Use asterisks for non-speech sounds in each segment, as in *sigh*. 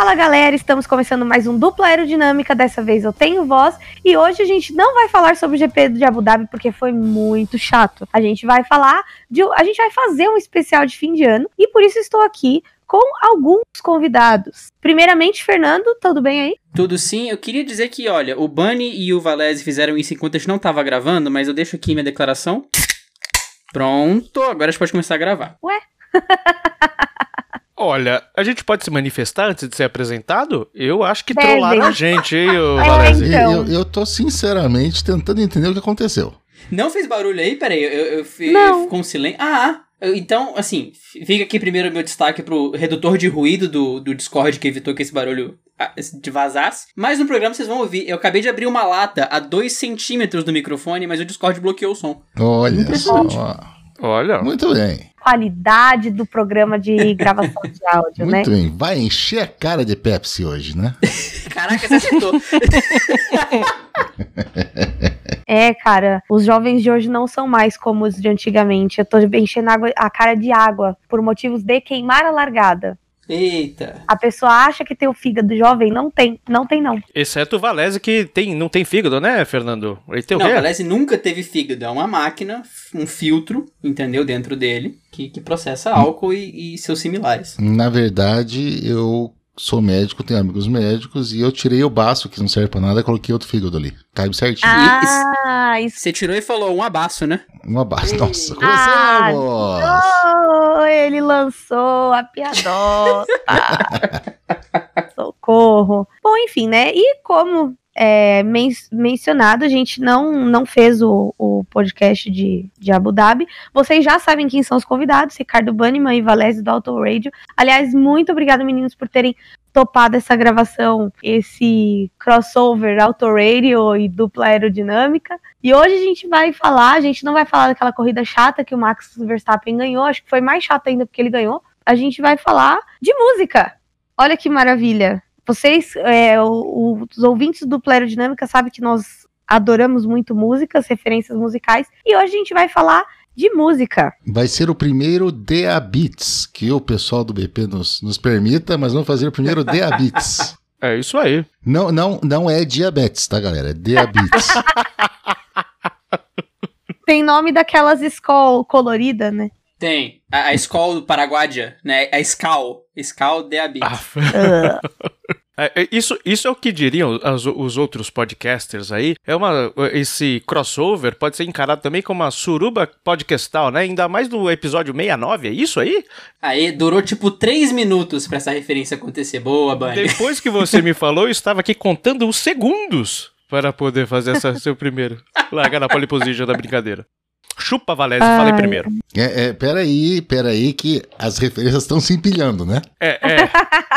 Fala galera, estamos começando mais um dupla aerodinâmica. Dessa vez eu tenho voz e hoje a gente não vai falar sobre o GP de Abu Dhabi porque foi muito chato. A gente vai falar de, a gente vai fazer um especial de fim de ano e por isso estou aqui com alguns convidados. Primeiramente, Fernando, tudo bem aí? Tudo sim. Eu queria dizer que, olha, o Bunny e o Valese fizeram isso enquanto a gente não estava gravando, mas eu deixo aqui minha declaração. Pronto, agora a gente pode começar a gravar. Ué? *laughs* Olha, a gente pode se manifestar antes de ser apresentado? Eu acho que Deve. trollaram a gente, hein, ô *laughs* É, então. Eu, eu tô sinceramente tentando entender o que aconteceu. Não fez barulho aí? Peraí, eu, eu, com silêncio. Ah, eu- então, assim, fica aqui primeiro o meu destaque pro redutor de ruído do, do Discord que evitou que esse barulho ah, de vazasse. Mas no programa vocês vão ouvir, eu acabei de abrir uma lata a 2 centímetros do microfone, mas o Discord bloqueou o som. Olha só. Olha, Muito bem. Qualidade do programa de gravação de áudio, né? Muito bem. Vai encher a cara de Pepsi hoje, né? *laughs* Caraca, você acertou. *laughs* É, cara, os jovens de hoje não são mais como os de antigamente. Eu tô enchendo água- a cara de água por motivos de queimar a largada. Eita. A pessoa acha que tem o fígado jovem, não tem, não tem não. exceto o Valese que tem, não tem fígado, né, Fernando? Ele tem o Não, quê? o Valese nunca teve fígado. É uma máquina, um filtro, entendeu? Dentro dele, que, que processa álcool e, e seus similares. Na verdade, eu sou médico, tenho amigos médicos, e eu tirei o baço, que não serve pra nada, e coloquei outro fígado ali. Caiu certinho. Ah, isso. Você tirou e falou um abaço, né? Um abaço. Nossa, Ah, começamos! Oh, ele lançou a piadota. *laughs* Socorro. Bom, enfim, né? E como é, men- mencionado, a gente não, não fez o, o podcast de, de Abu Dhabi. Vocês já sabem quem são os convidados: Ricardo Banniman e Valézio do Auto Radio. Aliás, muito obrigada, meninos, por terem topado essa gravação, esse crossover Auto Radio e dupla aerodinâmica. E hoje a gente vai falar, a gente não vai falar daquela corrida chata que o Max Verstappen ganhou, acho que foi mais chata ainda porque ele ganhou. A gente vai falar de música. Olha que maravilha. Vocês, é, o- os ouvintes do Plero Dinâmica sabem que nós adoramos muito músicas, referências musicais, e hoje a gente vai falar de música. Vai ser o primeiro DA Beats, que o pessoal do BP nos, nos permita, mas vamos fazer o primeiro DA Beats. *laughs* É isso aí. Não, não, não é diabetes, tá, galera? É DA Beats. *laughs* Tem nome daquelas escola colorida, né? Tem. A, a Skol do Paraguadia, né? A Scal. Scal de Abit. Ah, Ah, *laughs* É, é, isso, isso é o que diriam as- os outros podcasters aí. É uma, esse crossover pode ser encarado também como uma suruba podcastal, né? Ainda mais no episódio 69, é isso aí? Aí durou tipo 3 minutos pra essa referência acontecer. Boa, Bunny. Depois que você me falou, eu estava aqui contando os segundos para poder fazer essa seu primeiro. Largar na pole position da brincadeira. Chupa, Valézio, Ai. primeiro. É, é, peraí, peraí, que as referências estão se empilhando, né? É, é,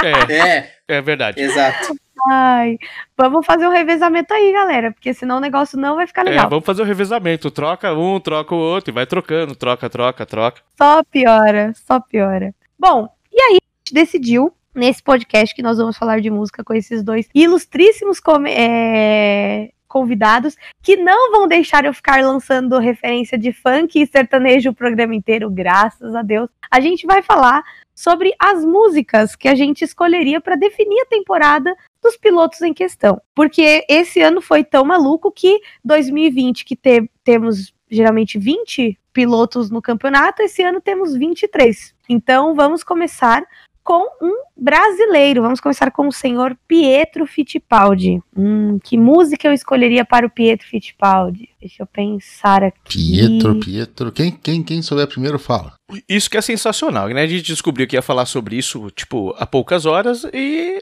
*laughs* é, É, é verdade. exato. ai, vamos fazer um revezamento aí, galera, porque senão o negócio não vai ficar É, legal. vamos fazer o revezamento. Troca um, troca o outro e vai trocando. Troca, troca, troca. Só piora, só piora. Bom, e aí a gente decidiu, nesse podcast, que nós vamos falar de música com esses dois ilustríssimos é, convidados, que não vão deixar eu ficar lançando referência de funk e sertanejo o programa inteiro, graças a Deus. A gente vai falar sobre as músicas que a gente escolheria para definir a temporada dos pilotos em questão. Porque esse ano foi tão maluco que 2020, que te- temos geralmente 20 pilotos no campeonato, esse ano temos 23. Então vamos começar com um brasileiro. Vamos começar com o senhor Pietro Fittipaldi. Hum, que música eu escolheria para o Pietro Fittipaldi? Deixa eu pensar aqui. Pietro, Pietro. Quem, quem, quem souber primeiro fala. Isso que é sensacional, né? A gente descobriu que ia falar sobre isso, tipo, há poucas horas e.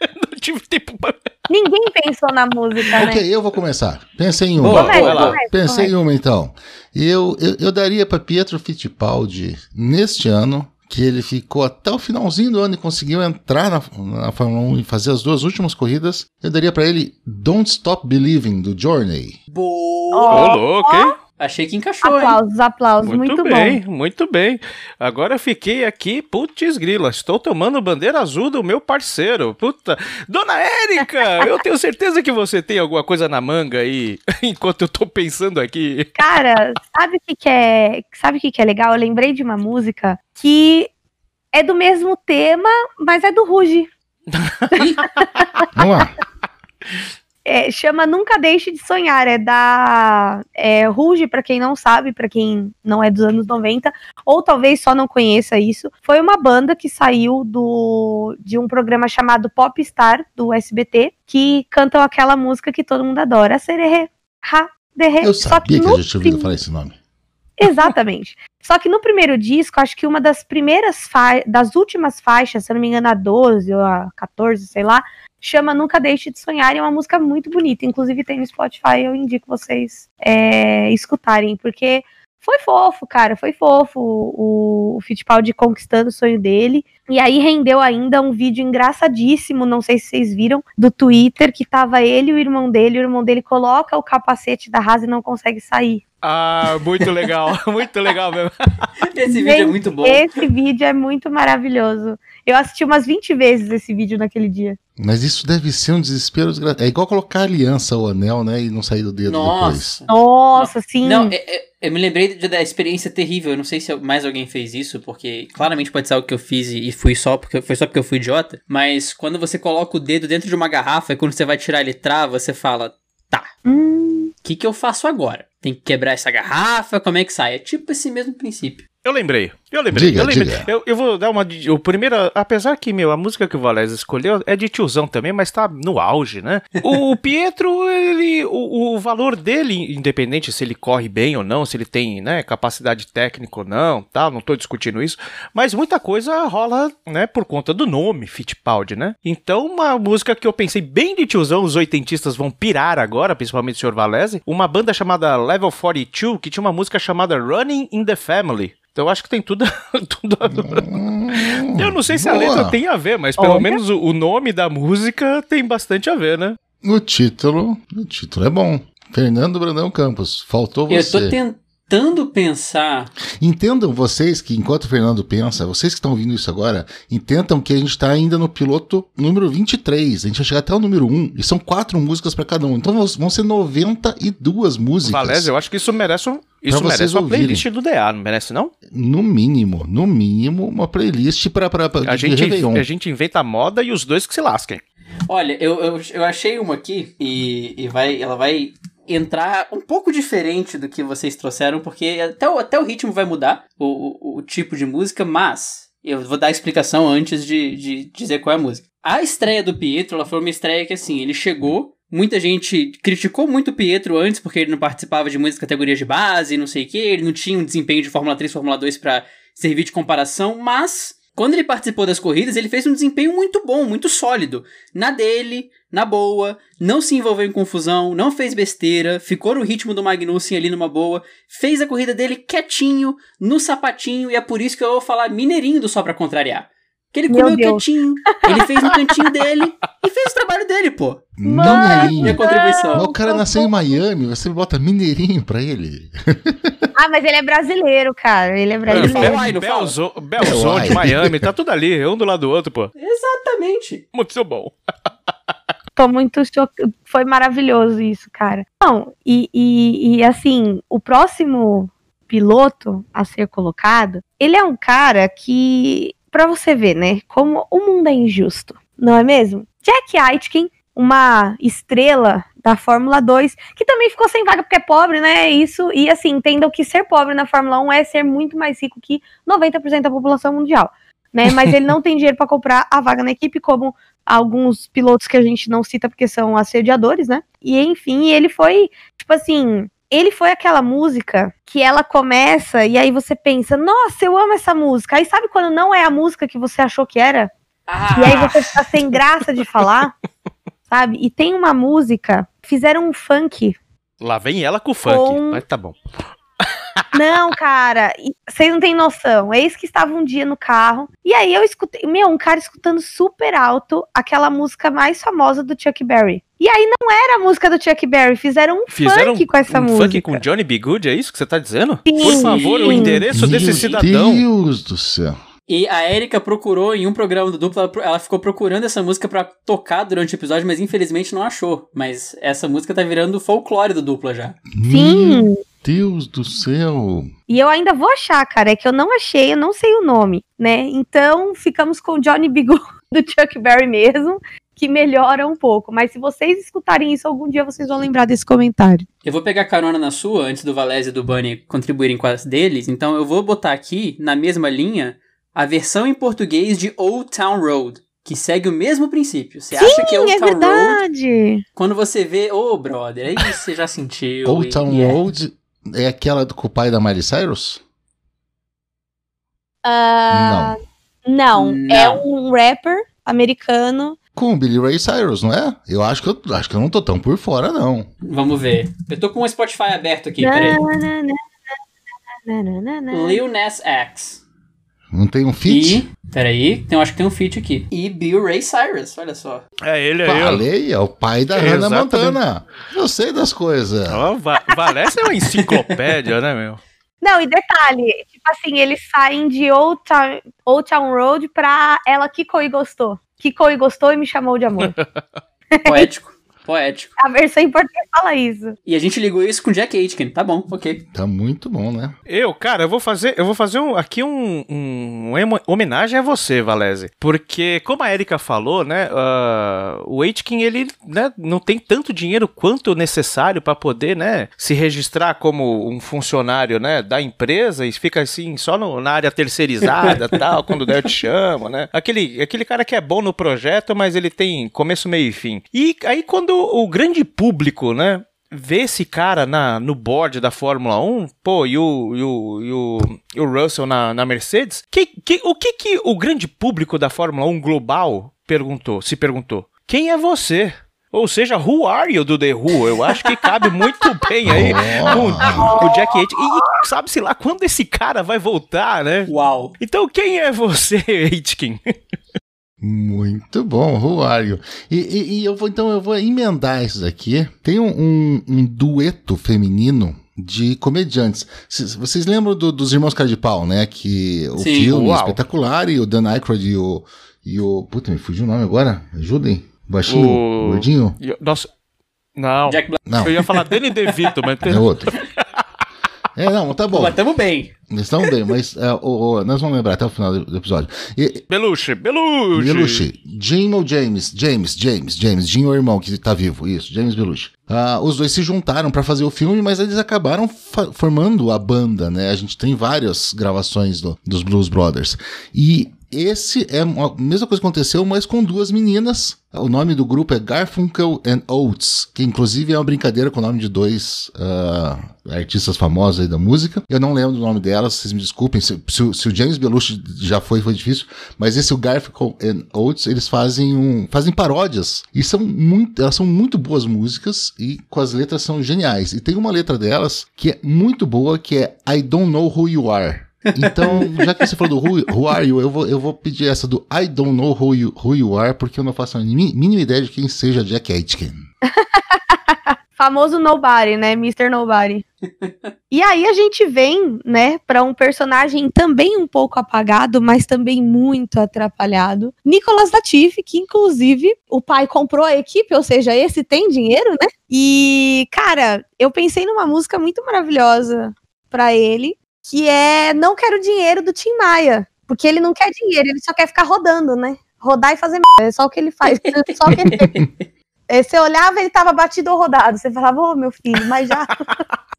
*laughs* não tive tempo pra. Ninguém pensou na música, né? Ok, eu vou começar. Pensei em uma. Boa, Pensei em uma então. Eu, eu, eu daria para Pietro Fittipaldi neste ano, que ele ficou até o finalzinho do ano e conseguiu entrar na, na Fórmula 1 e fazer as duas últimas corridas. Eu daria para ele Don't Stop Believing do Journey. Boa. Ô, louco, hein? Achei que encaixou, hein? Aplausos, aplausos, Muito, muito, bem, bom. muito bem. Agora eu fiquei aqui, putz grila, estou tomando bandeira azul do meu parceiro. Puta, Dona Érica, *laughs* eu tenho certeza que você tem alguma coisa na manga aí, *laughs* enquanto eu tô pensando aqui. Cara, sabe o que, que é? Sabe o que, que é legal? Eu lembrei de uma música que é do mesmo tema, mas é do Ruge. *laughs* Vamos lá. É, chama Nunca Deixe de Sonhar, é da é, Ruge, pra quem não sabe, pra quem não é dos anos 90, ou talvez só não conheça isso. Foi uma banda que saiu do de um programa chamado Popstar, do SBT, que cantam aquela música que todo mundo adora, Sererê, Ha, Derê. Eu Só que sabia que gente tinha ouvido falar esse nome. Exatamente. Só que no primeiro disco, acho que uma das primeiras das últimas faixas, se não me engano, a 12 ou a 14, sei lá, chama Nunca Deixe de Sonhar e é uma música muito bonita. Inclusive tem no Spotify, eu indico vocês é, escutarem, porque foi fofo, cara, foi fofo o, o Fittipaldi conquistando o sonho dele. E aí rendeu ainda um vídeo engraçadíssimo, não sei se vocês viram, do Twitter, que tava ele e o irmão dele, o irmão dele coloca o capacete da Rasa e não consegue sair. Ah, muito legal, *laughs* muito legal mesmo. Esse vídeo é Gente, muito bom. Esse vídeo é muito maravilhoso. Eu assisti umas 20 vezes esse vídeo naquele dia. Mas isso deve ser um desespero. É igual colocar a aliança ou anel, né? E não sair do dedo depois. Nossa. Nossa, sim. Não, é- é- eu me lembrei da experiência terrível. Eu não sei se mais alguém fez isso, porque claramente pode ser algo que eu fiz e e fui só porque foi só porque eu fui idiota. Mas quando você coloca o dedo dentro de uma garrafa e quando você vai tirar ele trava, você fala: tá, Hum, o que, que eu faço agora? Tem que quebrar essa garrafa? Como é que sai? É tipo esse mesmo princípio. Eu lembrei, eu lembrei, Diga, eu lembrei. diga. Eu, eu vou dar uma. O primeiro, apesar que, meu, a música que o Valéz escolheu é de tiozão também, mas tá no auge, né? O *laughs* Pietro, ele. O, o valor dele, independente se ele corre bem ou não, se ele tem, né, capacidade técnica ou não, tá? Não tô discutindo isso. Mas muita coisa rola, né, por conta do nome, Fittipaldi, né? Então, uma música que eu pensei bem de tiozão, os oitentistas vão pirar agora, principalmente o Sr. Valese, uma banda chamada Level 42, que tinha uma música chamada Running in the Family. Então eu acho que tem tudo. *laughs* tudo a- Hum, eu não sei se a boa. letra tem a ver, mas pelo Olha. menos o, o nome da música tem bastante a ver, né? O título. O título é bom. Fernando Brandão Campos. Faltou Eu você. tô tentando pensar. Entendam vocês que, enquanto o Fernando pensa, vocês que estão ouvindo isso agora, entendam que a gente está ainda no piloto número 23. A gente vai chegar até o número 1. E são quatro músicas para cada um. Então vão- ser 92 músicas. Valese, eu acho que isso merece um. Isso vocês merece uma ouvirem. playlist do DA, não merece, não? No mínimo, no mínimo, uma playlist para A gente, Réveillon. a gente inventa a moda e os dois que se lasquem. Olha, eu, eu, eu achei uma aqui e, e vai, ela vai entrar um pouco diferente do que vocês trouxeram, porque até o, até o ritmo vai mudar, o, o, o tipo de música, mas eu vou dar a explicação antes de, de dizer qual é a música. A estreia do Pietro, ela foi uma estreia que, assim, ele chegou, muita gente criticou muito o Pietro antes, porque ele não participava de muitas categorias de base, não sei o que, ele não tinha um desempenho de Fórmula 3, Fórmula 2 pra servir de comparação, mas quando ele participou das corridas, ele fez um desempenho muito bom, muito sólido. Na dele, na boa, não se envolveu em confusão, não fez besteira, ficou no ritmo do Magnussen ali numa boa, fez a corrida dele quietinho, no sapatinho, e é por isso que eu vou falar mineirinho do Só Pra Contrariar. Que ele Meu comeu Deus. quietinho, ele fez no cantinho dele e fez o trabalho dele, pô. Mineirinho. Minha contribuição. Mas o cara nasceu em Miami, você bota mineirinho pra ele. Ah, mas ele é brasileiro, cara. Ele é brasileiro. Bel- Uai, não fala? Belzo- Belzonte, Uai. Miami, tá tudo ali, um do lado do outro, pô. Exatamente. Muito bom. *laughs* Tô muito cho... Foi maravilhoso isso, cara. Não, e, e, e assim, o próximo piloto a ser colocado, ele é um cara que, pra você ver, né, como o mundo é injusto, não é mesmo? Jack Aitken, uma estrela da Fórmula 2, que também ficou sem vaga porque é pobre, né? Isso, e assim, entendam que ser pobre na Fórmula 1 é ser muito mais rico que 90% da população mundial. Né, mas ele não *laughs* tem dinheiro para comprar a vaga na equipe, como alguns pilotos que a gente não cita porque são assediadores, né? E enfim, ele foi, tipo assim, ele foi aquela música que ela começa e aí você pensa, nossa, eu amo essa música. Aí sabe quando não é a música que você achou que era? Ah, E aí você fica sem graça de falar, *laughs* sabe? E tem uma música, fizeram um funk. Lá vem ela com o funk, Com- mas tá bom. *laughs* Não, cara, vocês não têm noção. Eis que estava um dia no carro e aí eu escutei, meu, um cara escutando super alto aquela música mais famosa do Chuck Berry. E aí não era a música do Chuck Berry, fizeram um Fizeram funk com essa um música. funk com Johnny B. Good, é isso que você tá dizendo? Sim. Por favor, o endereço desse Meu cidadão. Deus do céu. E a Erika procurou em um programa do duplo, ela, ficou procurando essa música pra tocar durante o episódio, mas infelizmente não achou. Mas essa música tá virando folclore do dupla já. Sim, Meu Deus do céu. E eu ainda vou achar, cara, é que eu não achei, eu não sei o nome, né? Então ficamos com o Johnny B. Good do Chuck Berry mesmo, que melhora um pouco. Mas se vocês escutarem isso algum dia, vocês vão lembrar desse comentário. Eu vou pegar carona na sua, antes do Valézio e do Bunny contribuírem com as deles, então eu vou botar aqui, na mesma linha, a versão em português de Old Town Road, que segue o mesmo princípio. Você acha que é Old é Town Road, verdade. quando você vê, ô brother, é isso que você já sentiu. Old e- Town e é. Road é aquela do, com o pai da Miley Cyrus? Ah, não. Não. é um rapper americano. Com o Billy Ray Cyrus, não é? Eu acho que eu acho que eu não tô tão por fora, não. Vamos ver. Eu tô com o Spotify aberto aqui, peraí. Lil Nas X. Não tem um feat? E, peraí, tem, acho que tem um feat aqui. E Bill Ray Cyrus, olha só. É ele aí. Falei, é o pai da É, Hannah exatamente. Montana. Eu sei das coisas. Ó, Va Valessa é uma enciclopédia, né, meu? Não, e detalhe, tipo assim, eles saem de Old Town, Old Town Road pra ela quicou e gostou. Quicou e gostou e me chamou de amor. *laughs* *laughs* Poético, poético. A versão em português fala isso. E a gente ligou isso com Jack Aitken. Tá bom, ok. Tá muito bom, né? Eu, cara, eu vou fazer, eu vou fazer um- aqui um, um- uma homenagem a você, Valese. Porque, como a Erika falou, né, ah, o Aitken, ele né, não tem tanto dinheiro quanto necessário para poder, né, se registrar como um funcionário, né, da empresa e fica assim só no- na área terceirizada, *laughs* tal, quando der eu te chamo, né? Aquele, aquele cara que é bom no projeto, mas ele tem começo, meio e fim. E aí quando o grande público, né, ver esse cara na, no board da Fórmula 1, pô, e o, e o, e o, e o Russell na, na Mercedes, que, que, o que, que o grande público da Fórmula 1 global perguntou, se perguntou? Quem é você? Ou seja, who are you do The Who? Eu acho que cabe muito *laughs* bem aí com, o Jack Aitken. E sabe-se lá quando esse cara vai voltar, né? Uau. Então quem é você, *laughs* Aitken? Muito bom, who are you? E, e- e eu vou então eu vou emendar isso daqui. Tem um, um- um dueto feminino de comediantes. Cês- Vocês lembram do- dos Irmãos Cara de Pau, né? Que o Sim, filme é uau. espetacular e o Dan Aykroyd e o e o puta me fugiu o nome agora. Ajudem. Baixinho, O- gordinho. E- Nossa. Não. Jack Black. Não, Eu ia falar Danny *laughs* DeVito, mas tem... é outro. *laughs* É, não, tá bom. Mas tamo bem. Eles estão bem, mas é, o- o- nós vamos lembrar até o final do, do episódio. E, Belushi, Belushi. Belushi. Jim ou James? James, James, James. Jim é o irmão que tá vivo. Isso, James Belushi. Ah, os dois se juntaram pra fazer o filme, mas eles acabaram formando a banda, né? A gente tem várias gravações do- dos Blues Brothers. E esse é a mesma coisa que aconteceu, mas com duas meninas. O nome do grupo é Garfunkel and Oates, que inclusive é uma brincadeira com o nome de dois ah, artistas famosos aí da música. Eu não lembro do nome delas, vocês me desculpem. Se, se o- se o James Belushi já foi, foi difícil. Mas esse, o Garfunkel and Oates, eles fazem, um, fazem paródias. E são muito, elas são muito boas músicas e com as letras são geniais. E tem uma letra delas que é muito boa, que é I Don't Know Who You Are. Então, já que você falou do Who, who Are You, eu vou, eu vou pedir essa do I Don't Know Who You, who you Are, porque eu não faço a mínima ideia de quem seja Jack Aitken. *laughs* Famoso Nobody, né? Mr. Nobody. *laughs* e aí a gente vem, né, pra um personagem também um pouco apagado, mas também muito atrapalhado. Nicolas Latifi, que inclusive o pai comprou a equipe, ou seja, esse tem dinheiro, né? E, cara, eu pensei numa música muito maravilhosa pra ele, que é Não Quero Dinheiro do Tim Maia. Porque ele não quer dinheiro, ele só quer ficar rodando, né? Rodar e fazer merda. É só o que ele faz. É só o que ele *laughs* É, Você olhava, ele tava batido ou rodado. Você falava, ô meu filho, mas já.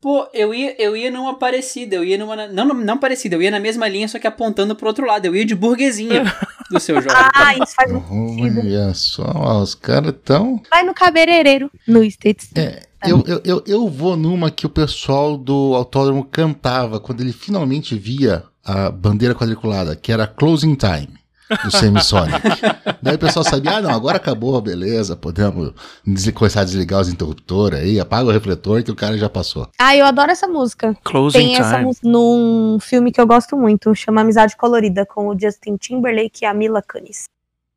Pô, eu ia, eu ia numa parecida, eu ia numa. Não, não, não parecida, eu ia na mesma linha, só que apontando pro outro lado. Eu ia de burguesinha do seu *laughs* jogo. ah, isso faz muito sentido. Olha só, ó, os caras tão. Vai no cabeleireiro, no States. É, eu, eu, eu, eu vou numa que o pessoal do autódromo cantava quando ele finalmente via a bandeira quadriculada, que era Closing Time. Do Semisonic. Daí o pessoal sabia, ah, não, agora acabou, beleza, podemos começar a desligar os interruptores aí, apaga o refletor que o cara já passou. Ah, eu adoro essa música. Closing Tem essa música num filme que eu gosto muito, chama Amizade Colorida, com o Justin Timberlake e a Mila Kunis.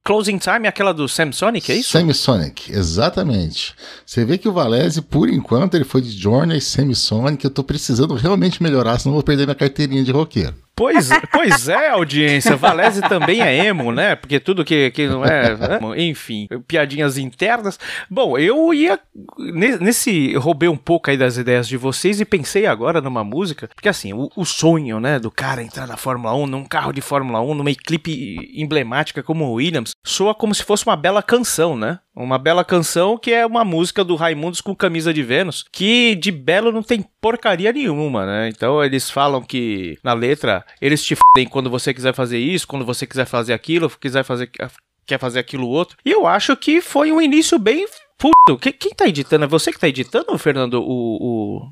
Closing Time é aquela do Samsonic, é isso? Semisonic, exatamente. Você vê que o Valese, por enquanto, ele foi de Journey Semisonic. Eu tô precisando realmente melhorar, senão eu vou perder minha carteirinha de roqueiro. Pois, pois é, audiência. Valese também é emo, né? Porque tudo que, que não é. Enfim, piadinhas internas. Bom, eu ia. ne- Nesse. Roubei um pouco aí das ideias de vocês e pensei agora numa música. Porque assim, o, o sonho, né, do cara entrar na Fórmula 1, num carro de Fórmula 1, numa equipe emblemática como o Williams, soa como se fosse uma bela canção, né? Uma bela canção que é uma música do Raimundos com camisa de Vênus, que de belo não tem porcaria nenhuma, né? Então eles falam que na letra eles te fodem quando você quiser fazer isso, quando você quiser fazer aquilo, quiser fazer quer fazer aquilo outro. E eu acho que foi um início bem puto. Quem, quem tá editando? É você que tá editando, Fernando? O, o...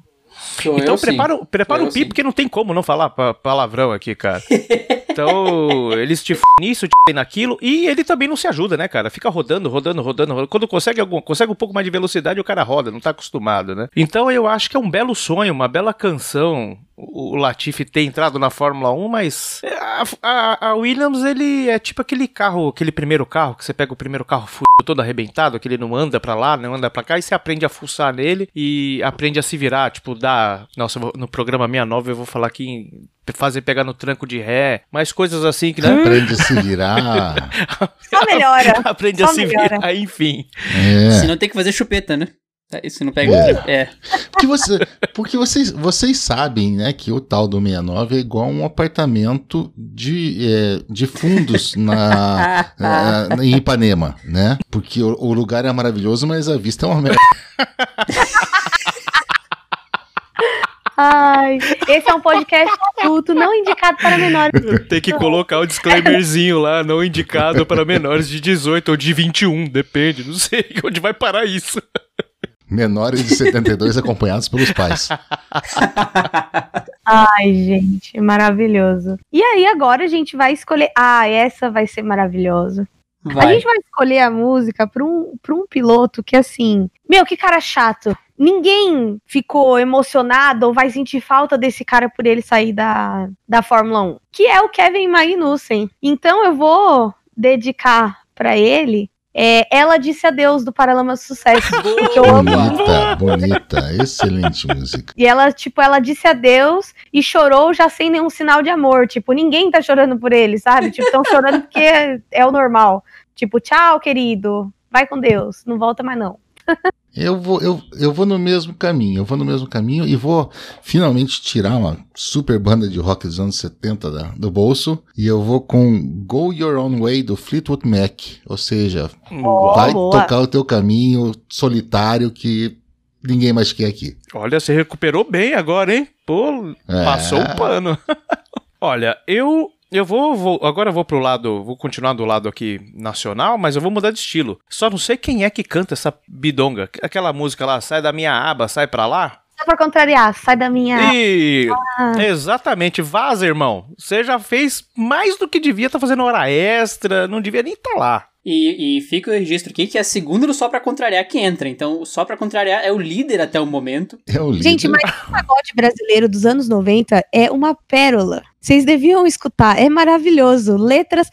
Sou Então eu, sim. prepara, o- prepara Sou o eu, pi, porque não tem como não falar pa- palavrão aqui, cara. *laughs* Então, eles te f nisso, te f naquilo, e ele também não se ajuda, né, cara? Fica rodando, rodando, rodando, rodando. Quando consegue algum, consegue um pouco mais de velocidade, o cara roda, não tá acostumado, né? Então eu acho que é um belo sonho, uma bela canção. O Latifi ter entrado na Fórmula 1, mas a, a- a Williams, ele é tipo aquele carro, aquele primeiro carro, que você pega o primeiro carro fudido, todo arrebentado, que ele não anda pra lá, não anda pra cá, e você aprende a fuçar nele e aprende a se virar, tipo, dá... Nossa, no programa 69 eu vou falar aqui em fazer pegar no tranco de ré, mais coisas assim que, né? Aprende a se virar. *laughs* Só melhora. aprende Só a se melhora. virar, enfim. É. Se não tem que fazer chupeta, né? Tá, Se não pega. É. Porque, você, porque vocês, vocês sabem, né, que o tal do 69 é igual um apartamento de, é, de fundos *laughs* na, na- em Ipanema, né? Porque o, o lugar é maravilhoso, mas a vista é uma merda. *laughs* Ai, esse é um podcast adulto, não indicado para menores. Tem que colocar o disclaimerzinho lá, não indicado para menores de 18 ou de 21, depende, não sei *laughs* onde vai parar isso. Menores de 72 acompanhados pelos pais. Ai, gente, maravilhoso. E aí, agora a gente vai escolher. Ah, essa vai ser maravilhosa. A Vai. gente vai escolher a música pra um, pra um piloto que, assim, meu, que cara chato. Ninguém ficou emocionado ou vai sentir falta desse cara por ele sair da, da Fórmula 1, que é o Kevin Magnussen. Então eu vou dedicar pra ele. É, Ela disse adeus do Paralama do Sucesso, *laughs* porque eu amo. Bonita, bonita, excelente música. E ela, tipo, ela disse adeus e chorou já sem nenhum sinal de amor. Tipo, ninguém tá chorando por ele, sabe? Tipo, estão chorando porque é o normal. Tipo, tchau, querido. Vai com Deus. Não volta mais, não. Eu vou, eu, eu vou no mesmo caminho, eu vou no mesmo caminho e vou finalmente tirar uma super banda de rock dos anos 70 da- do bolso e eu vou com Go Your Own Way do Fleetwood Mac, ou seja, vai boa. tocar o teu caminho solitário que ninguém mais quer aqui. Olha, você recuperou bem agora, hein? Pô, É. passou o pano. *laughs* Olha, eu eu vou, vou agora eu vou pro lado, vou continuar do lado aqui nacional, mas eu vou mudar de estilo. Só não sei quem é que canta essa bidonga, aquela música lá, sai da minha aba, sai pra lá. Só pra contrariar, sai da minha. E exatamente, vaza, irmão. Você já fez mais do que devia, tá fazendo hora extra, não devia nem estar lá. E, e fica o registro aqui que é a segunda do Só Pra Contrariar que entra. Então, o Só Pra Contrariar é o líder até o momento. É o líder. Gente, mas o pagode brasileiro dos anos 90 é uma pérola. Vocês deviam escutar, é maravilhoso. Letras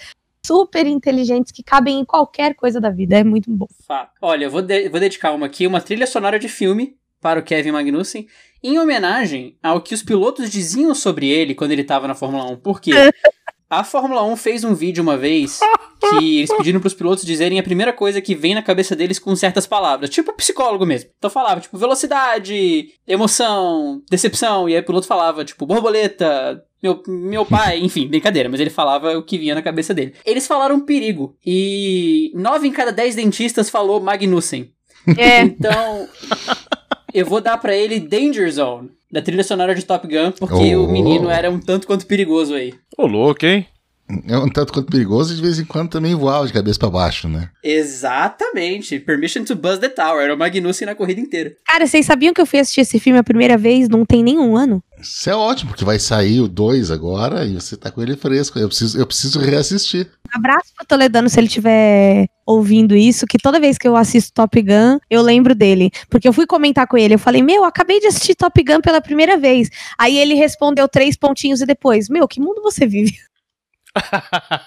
super inteligentes que cabem em qualquer coisa da vida. É muito bom. Fato. Olha, eu vou, de- vou dedicar uma aqui, uma trilha sonora de filme para o Kevin Magnussen, em homenagem ao que os pilotos diziam sobre ele quando ele estava na Fórmula 1. Por quê? *laughs* A Fórmula 1 fez um vídeo uma vez que *laughs* eles pediram pros pilotos dizerem a primeira coisa que vem na cabeça deles com certas palavras, tipo psicólogo mesmo. Então falava, tipo, velocidade, emoção, decepção, e aí o piloto falava, tipo, borboleta, meu, meu pai, *laughs* enfim, brincadeira, mas ele falava o que vinha na cabeça dele. Eles falaram perigo, e nove em cada dez dentistas falou Magnussen. É. Então, eu vou dar pra ele Danger Zone, da trilha sonora de Top Gun, porque Oh. o menino era um tanto quanto perigoso aí. Ô, louco, hein? É um tanto quanto perigoso e de vez em quando também voava de cabeça pra baixo, né? Exatamente. Permission to Buzz the Tower. Era o Magnussen na corrida inteira. Cara, vocês sabiam que eu fui assistir esse filme a primeira vez? Não tem nenhum ano. Isso é ótimo, porque vai sair o 2 agora e você tá com ele fresco. Eu preciso, eu preciso reassistir. Abraço pro Toledano se ele estiver ouvindo isso, que toda vez que eu assisto Top Gun, eu lembro dele. Porque eu fui comentar com ele, eu falei, meu, acabei de assistir Top Gun pela primeira vez. Aí ele respondeu três pontinhos e depois, meu, que mundo você vive?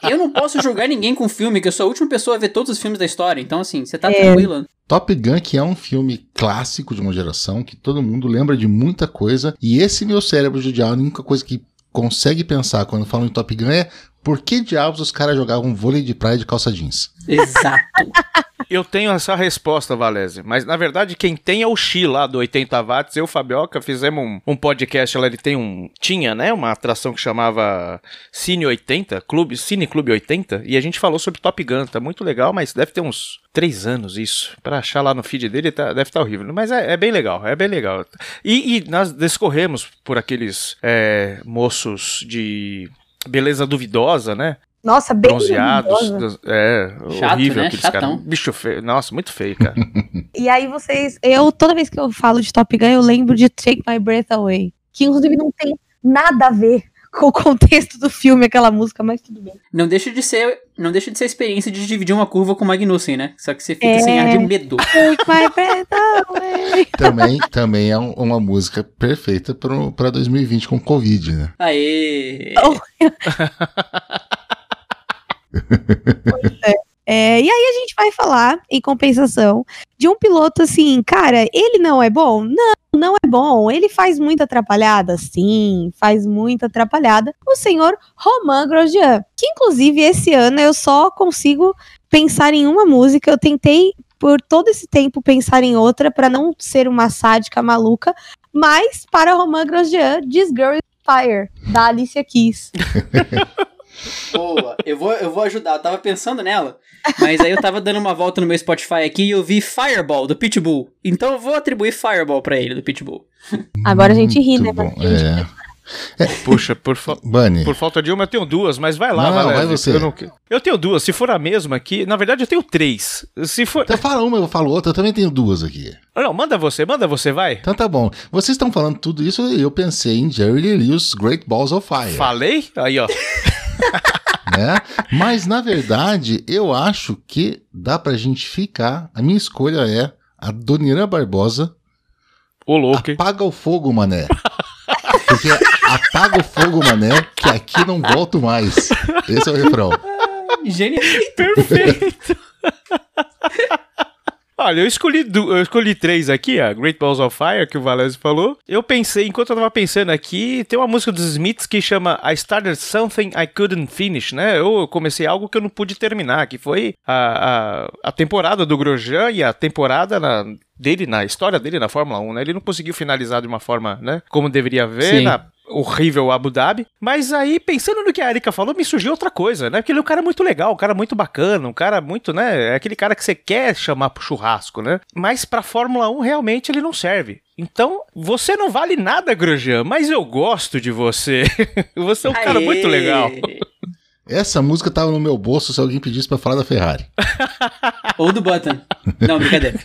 Eu não posso julgar ninguém com filme, que eu sou a última pessoa a ver todos os filmes da história. Então, assim, você tá É. tranquila. Top Gun, que é um filme clássico de uma geração, que todo mundo lembra de muita coisa, e esse meu cérebro judiado, a única coisa que consegue pensar quando falam em Top Gun é por que diabos os caras jogavam vôlei de praia de calça jeans? Exato. *laughs* Eu tenho essa resposta, Valese. Mas na verdade, quem tem é o Xi lá do 80 watts. Eu, Fabioca, fizemos um, um podcast lá. Ele tem um. Tinha, né? Uma atração que chamava Cine 80, Clube, Cine Clube 80. E a gente falou sobre Top Gun. Tá muito legal, mas deve ter uns três anos isso. Pra achar lá no feed dele tá, deve estar tá horrível. Mas é, é, bem legal, é bem legal. E, e nós discorremos por aqueles é, moços de beleza duvidosa, né? Nossa, bem bronzeados. É, Chato, horrível né? aqueles caras. Bicho feio. Nossa, muito feio, cara. *laughs* E aí vocês. Eu, toda vez que eu falo de Top Gun, eu lembro de Take My Breath Away. Que inclusive não tem nada a ver com o contexto do filme, aquela música, mas tudo bem. Não deixa de ser, não deixa de ser a experiência de dividir uma curva com o Magnussen, né? Só que você fica É. sem ar de medo. Breath Away. Também, também é um- uma música perfeita pra 2020 com Covid, né? Aê! É, e aí a gente vai falar, em compensação, de um piloto assim, cara, ele não é bom? Não, não é bom. Ele faz muita atrapalhada? Sim, faz muita atrapalhada. O senhor Romain Grosjean, que inclusive esse ano eu só consigo pensar em uma música. Eu tentei por todo esse tempo pensar em outra para não ser uma sádica maluca, mas para Romain Grosjean, This Girl is Fire, da Alicia Keys. *laughs* Boa, eu vou, eu vou ajudar. Eu tava pensando nela, mas aí eu tava dando uma volta no meu Spotify aqui e eu vi Fireball, do Pitbull. Então eu vou atribuir Fireball pra ele, do Pitbull. Agora a gente ri, né? bom, gente- é. Puxa, por, fa- Bunny, por falta de uma, eu tenho duas, mas vai lá, Não, vai você. Eu, não eu tenho duas. Se for a mesma aqui, na verdade eu tenho três. Se for. então fala uma, eu falo outra, eu também tenho duas aqui. Não, manda você, manda você, vai. Então tá bom. Vocês estão falando tudo isso e eu pensei em Jerry Lee Lewis Great Balls of Fire. Falei? Aí, ó. *laughs* né? Mas na verdade, eu acho que dá pra gente ficar. A minha escolha é a Donira Barbosa. Ô, louco, hein? Apaga o fogo, mané. Porque apaga o fogo, mané, que aqui não volto mais. Esse é o refrão. Genial. Perfeito. Olha, eu escolhi, eu escolhi três aqui, a Great Balls of Fire, que o Valese falou. Eu pensei, enquanto eu tava pensando aqui, tem uma música dos Smiths que chama I Started Something I Couldn't Finish, né? Eu comecei algo que eu não pude terminar, que foi a, a, a temporada do Grosjean e a temporada na- dele, na história dele na Fórmula 1, né? Ele não conseguiu finalizar de uma forma, né? Como deveria ver, na horrível Abu Dhabi. Mas aí, pensando no que a Erika falou, me surgiu outra coisa, né? Porque ele é um cara muito legal, um cara muito bacana, um cara muito, né? É aquele cara que você quer chamar pro churrasco, né? Mas pra Fórmula 1, realmente, ele não serve. Então, você não vale nada, Grosjean, mas eu gosto de você. *laughs* você é um cara Aê! muito legal. Essa música tava no meu bolso se alguém pedisse pra falar da Ferrari. *laughs* Ou do Button. Não, brincadeira.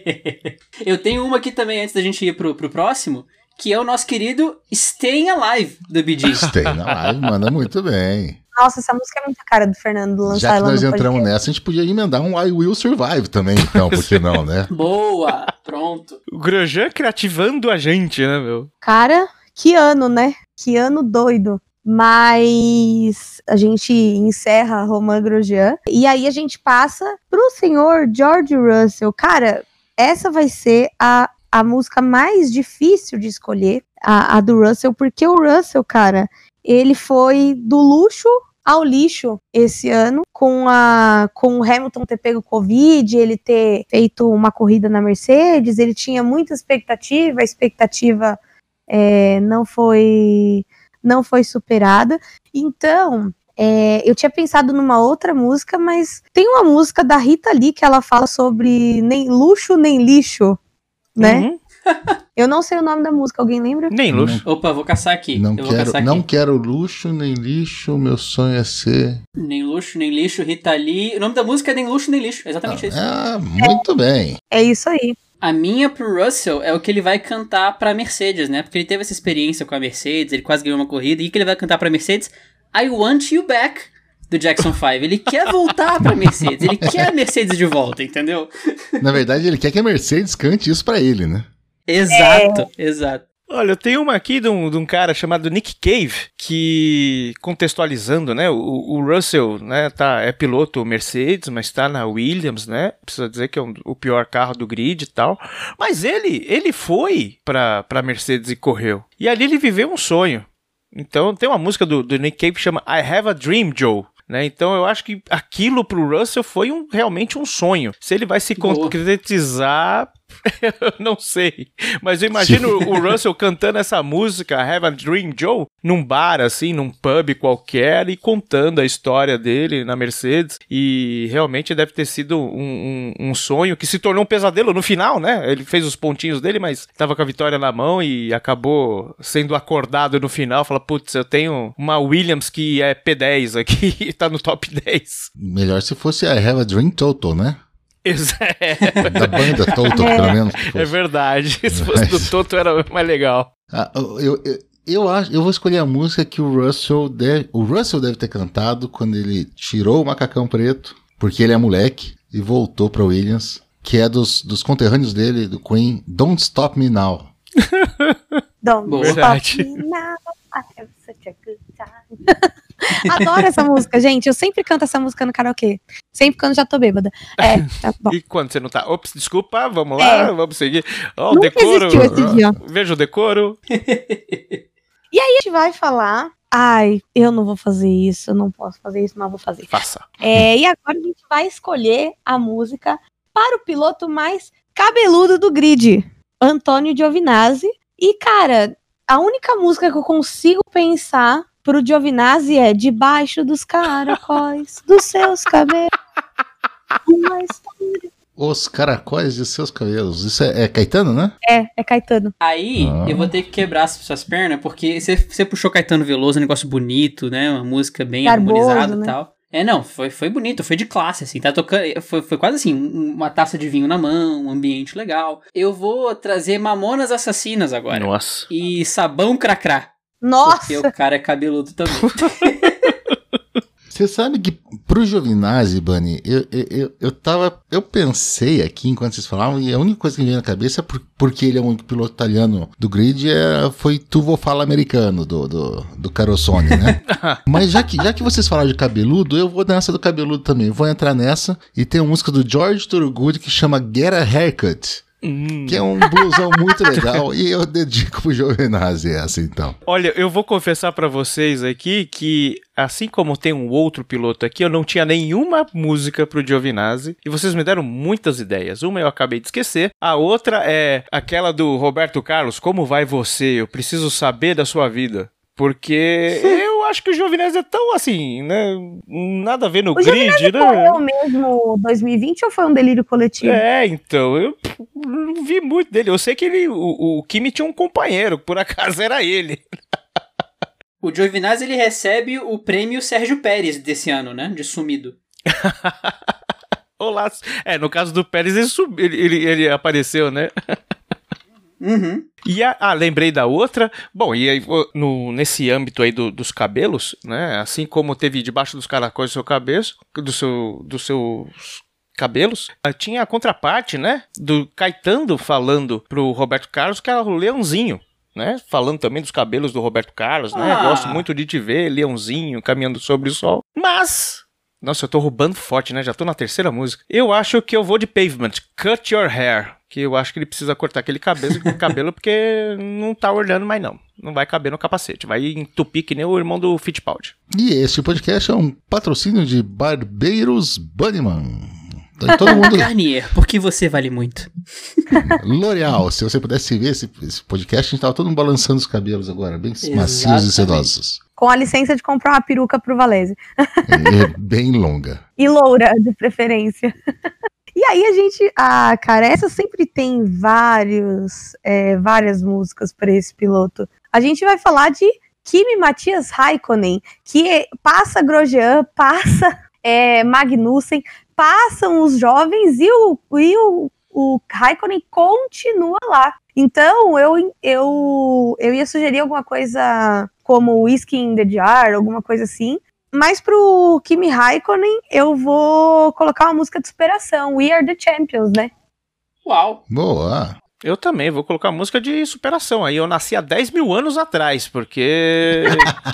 *laughs* eu tenho uma aqui também, antes da gente ir pro, pro próximo, que é o nosso querido Staying Alive, do Bee Gees. Stay na live, manda muito bem. Nossa, essa música é muito cara do Fernando lançar Já que nós entramos podcast. nessa, a gente podia emendar um I Will Survive também, então, por que *laughs* não, né? Boa! Pronto. O Grosjean criativando a gente, né, meu? Cara, que ano, né? Que ano doido. Mas a gente encerra Romain Grosjean e aí a gente passa pro senhor George Russell. Cara, essa vai ser a, a música mais difícil de escolher, a, a do Russell, porque o Russell, cara, ele foi do luxo ao lixo esse ano, com, a, com o Hamilton ter pego Covid, ele ter feito uma corrida na Mercedes, ele tinha muita expectativa, a expectativa é, não foi não foi superada. Então, é, eu tinha pensado numa outra música, mas tem uma música da Rita Lee que ela fala sobre nem luxo nem lixo, né? Uhum. Eu não sei o nome da música, alguém lembra? Nem luxo. Opa, vou caçar aqui. Não eu vou quero, caçar não aqui. quero luxo nem lixo, meu sonho é ser. Nem luxo, nem lixo, Rita Lee. O nome da música é Nem Luxo, Nem Lixo. Exatamente isso. Ah, muito bem. É isso aí. A minha pro Russell é o que ele vai cantar pra Mercedes, né? Porque ele teve essa experiência com a Mercedes, ele quase ganhou uma corrida. E o que ele vai cantar pra Mercedes? I Want You Back, do Jackson 5. Ele quer voltar pra Mercedes, ele quer a Mercedes de volta, entendeu? Na verdade, ele quer que a Mercedes cante isso pra ele, né? Exato, exato. Olha, eu tenho uma aqui de um, de um cara chamado Nick Cave, que, contextualizando, né, o, o Russell, né, tá, é piloto Mercedes, mas tá na Williams, né, precisa dizer que é um- o pior carro do grid e tal, mas ele, ele foi pra, pra Mercedes e correu, e ali ele viveu um sonho, Então tem uma música do, do Nick Cave que chama I Have a Dream, Joe. Né? Então eu acho que aquilo pro Russell foi um, realmente um sonho. Se ele vai se Boa. concretizar, *laughs* eu não sei. Mas eu imagino o Russell cantando essa música, Have a Dream Joe, num bar, assim, num pub qualquer, e contando a história dele na Mercedes. E realmente deve ter sido um, um- um sonho que se tornou um pesadelo no final, né? Ele fez os pontinhos dele, mas tava com a vitória na mão e acabou sendo acordado no final. Fala, putz, eu tenho uma Williams que é P10 aqui *laughs* e tá no top 10. Melhor se fosse I Have a Dream Total, né? É, Da banda Total, pelo menos. é verdade. *laughs* Se fosse do Toto era mais legal. Ah, eu, eu, eu acho, eu vou escolher a música que o Russell deve, o Russell deve ter cantado quando ele tirou o macacão preto, porque ele é moleque e voltou para Williams, que é dos, dos conterrâneos dele, do Queen, Don't Stop Me Now. *laughs* Don't Boa. stop me now, I have such a good time. *laughs* *laughs* Adoro essa música, gente. Eu sempre canto essa música no karaokê. Sempre quando já tô bêbada. É, tá bom. E quando você não tá. Ops, desculpa, vamos lá, vamos seguir. Ó, o Nunca decoro. existiu esse dia. Veja o decoro. *laughs* E aí a gente vai falar. Ai, eu não vou fazer isso, eu não posso fazer isso, mas vou fazer. Faça. É, e agora a gente vai escolher a música para o piloto mais cabeludo do grid, Antônio Giovinazzi. E, cara, a única música que eu consigo pensar pro Giovinazzi é Debaixo dos caracóis *laughs* dos seus cabelos. Uma história. Os caracóis de seus cabelos. Isso é, é Caetano, né? É, é Caetano. Aí Ah. eu vou ter que quebrar as suas pernas, porque você, você puxou Caetano Veloso, um negócio bonito, né? Uma música bem Garboso, harmonizada né? e tal. É, não, foi, foi bonito, foi de classe, assim, tá tocando. Foi, foi quase assim, um- uma taça de vinho na mão, um ambiente legal. Eu vou trazer Mamonas Assassinas agora. Nossa. E Sabão Cracrá. Nossa! Porque o cara é cabeludo também. *laughs* Você sabe que pro Giovinazzi, Bunny, eu, eu, eu, eu tava. Eu pensei aqui enquanto vocês falavam, e a única coisa que me veio na cabeça, por, porque ele é um piloto italiano do grid, é, foi Tuvo Fala Americano, do, do, do Carosone, né? *laughs* Mas já que, já que vocês falaram de cabeludo, eu vou nessa do cabeludo também. Vou entrar nessa. E tem uma música do George Thorogood que chama Get a Haircut. Hum. Que é um blusão muito legal. e eu dedico pro Giovinazzi essa, então. Olha, eu vou confessar pra vocês aqui que, assim como tem um outro piloto aqui, eu não tinha nenhuma música pro Giovinazzi e vocês me deram muitas ideias. Uma eu acabei de esquecer, a outra é aquela do Roberto Carlos, Como vai você? Eu preciso saber da sua vida. Porque eu acho que o Giovinazzi é tão assim, né? Nada a ver no O grid, né? Morreu mesmo 2020 ou foi um delírio coletivo? É, então, eu não vi muito dele. Eu sei que ele, o, o Kimi tinha um companheiro, por acaso era ele. *laughs* o Giovinazzi, ele recebe o prêmio Sérgio Pérez desse ano, né? De sumido. *laughs* Olá. É, no caso do Pérez, ele, sub- ele, ele, ele apareceu, né? *laughs* Uhum. E a, ah, lembrei da outra. Bom, e aí, no, nesse âmbito aí do- dos cabelos, né? Assim como teve debaixo dos caracóis do seu cabeço, do seu, dos seus cabelos, ah, tinha a contraparte, né? Do Caetano falando pro Roberto Carlos que era o Leãozinho. Né? Falando também dos cabelos do Roberto Carlos, né? Ah. Gosto muito de te ver, Leãozinho, caminhando sobre o sol. Mas nossa, eu tô roubando forte, né? Já tô na terceira música. Eu acho que eu vou de Pavement, Cut Your Hair. Que eu acho que ele precisa cortar aquele cabelo, *laughs* cabelo porque não tá olhando mais não. Não vai caber no capacete. Vai entupir que nem o irmão do Fittipaldi. E este podcast é um patrocínio de Barbeiros Bunnyman. Então, todo mundo. *laughs* Garnier, porque você vale muito. *laughs* L'Oreal, se você pudesse ver esse, esse podcast, a gente tava todo mundo balançando os cabelos agora, bem macios e Exatamente. sedosos. Com a licença de comprar uma peruca pro Valese. E bem longa. E loura, de preferência. E aí a gente, ah, cara, essa sempre tem vários, é, várias músicas para esse piloto. A gente vai falar de Kimi Matias Raikkonen, que passa Grosjean, passa é, Magnussen, passam os jovens e o, e o, o Raikkonen continua lá. Então eu, eu, eu ia sugerir alguma coisa como Whiskey in the Jar, alguma coisa assim, mas pro Kimi Raikkonen, eu vou colocar uma música de superação, We Are the Champions, né? Uau. Boa. Eu também vou colocar música de superação. Aí eu nasci há 10 mil anos atrás, porque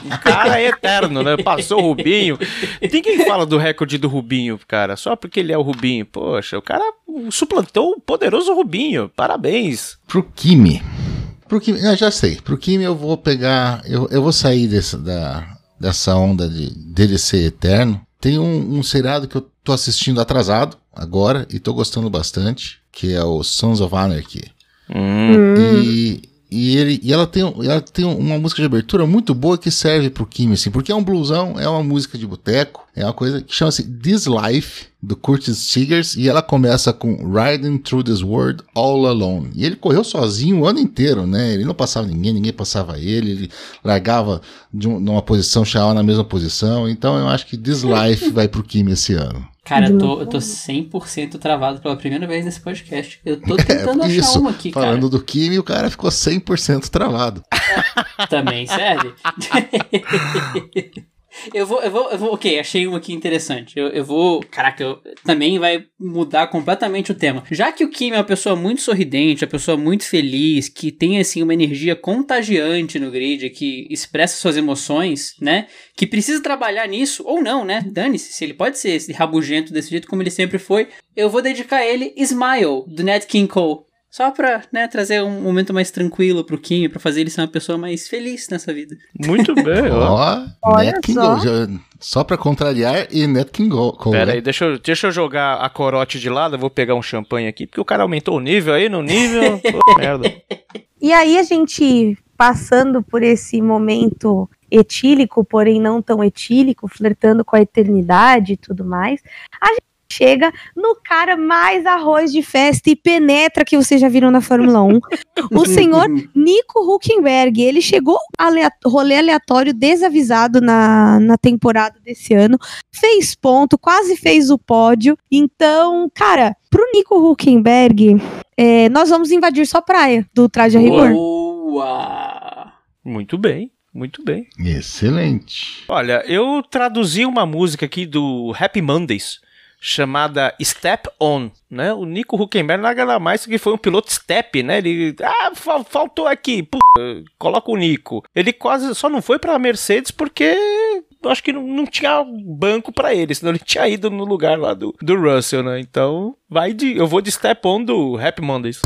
o cara é eterno, né? Passou o Rubinho. Ninguém fala do recorde do Rubinho, cara, só porque ele é o Rubinho. Poxa, o cara suplantou o poderoso Rubinho. Parabéns. Pro Kimi. Pro Kimi, ah, já sei. Pro Kimi eu vou pegar. Eu, eu vou sair dessa, da, dessa onda de dele ser eterno. Tem um, um seriado que eu tô assistindo atrasado agora e tô gostando bastante, que é o Sons of Anarchy. Hum. E, e, ele, e ela, tem, ela tem uma música de abertura muito boa que serve pro Kimi, assim, porque é um bluesão, é uma música de boteco, é uma coisa que chama-se This Life, do Curtis Seegers, e ela começa com Riding Through This World All Alone. E ele correu sozinho o ano inteiro, né? Ele não passava ninguém, ninguém passava ele, ele largava de, um, de uma posição, chegava na mesma posição. Então eu acho que This Life vai pro Kimi esse ano. Cara, eu tô, eu tô 100% travado pela primeira vez nesse podcast. Eu tô *laughs* tentando É, achar isso, uma aqui, cara. falando do Kimi, o cara ficou 100% travado. Também serve? *laughs* eu vou, eu vou, eu vou, ok, achei uma aqui interessante. Eu, eu vou, caraca, eu, também vai mudar completamente o tema. Já que o Kim é uma pessoa muito sorridente, uma pessoa muito feliz, que tem, assim, uma energia contagiante no grid, que expressa suas emoções, né? Que precisa trabalhar nisso, ou não, né? Dane-se, se ele pode ser esse rabugento desse jeito como ele sempre foi, eu vou dedicar ele Smile, do Nat King Cole. Só pra, né, trazer um momento mais tranquilo pro Kim, pra fazer ele ser uma pessoa mais feliz nessa vida. Muito bem, ó. *laughs* Ó, Olha Net King só. Já- só pra contrariar e Net King Cole. Pera né? aí, deixa eu, deixa eu jogar a corote de lado, eu vou pegar um champanhe aqui, porque o cara aumentou o nível aí no nível. *laughs* Pô, merda. E aí a gente passando por esse momento etílico, porém não tão etílico, flertando com a eternidade e tudo mais, a gente chega no cara mais arroz de festa e penetra que vocês já viram na Fórmula 1. O *laughs* senhor Nico Huckenberg, ele chegou aleat rolê aleatório desavisado na, na temporada desse ano, fez ponto, quase fez o pódio. Então, cara, pro Nico Huckenberg, é, nós vamos invadir sua praia do traje a rigor. Boa! Muito bem, muito bem. Excelente. Olha, eu traduzi uma música aqui do Happy Mondays chamada Step On, né? O Nico Huckenberg nada mais que foi um piloto step, né? Ele, ah, fal- faltou aqui, coloca o Nico. Ele quase só não foi pra Mercedes porque acho que não, não tinha banco pra ele, senão ele *laughs* tinha ido no lugar lá do, do Russell, né? Então, vai de, eu vou de Step On do Happy Mondays.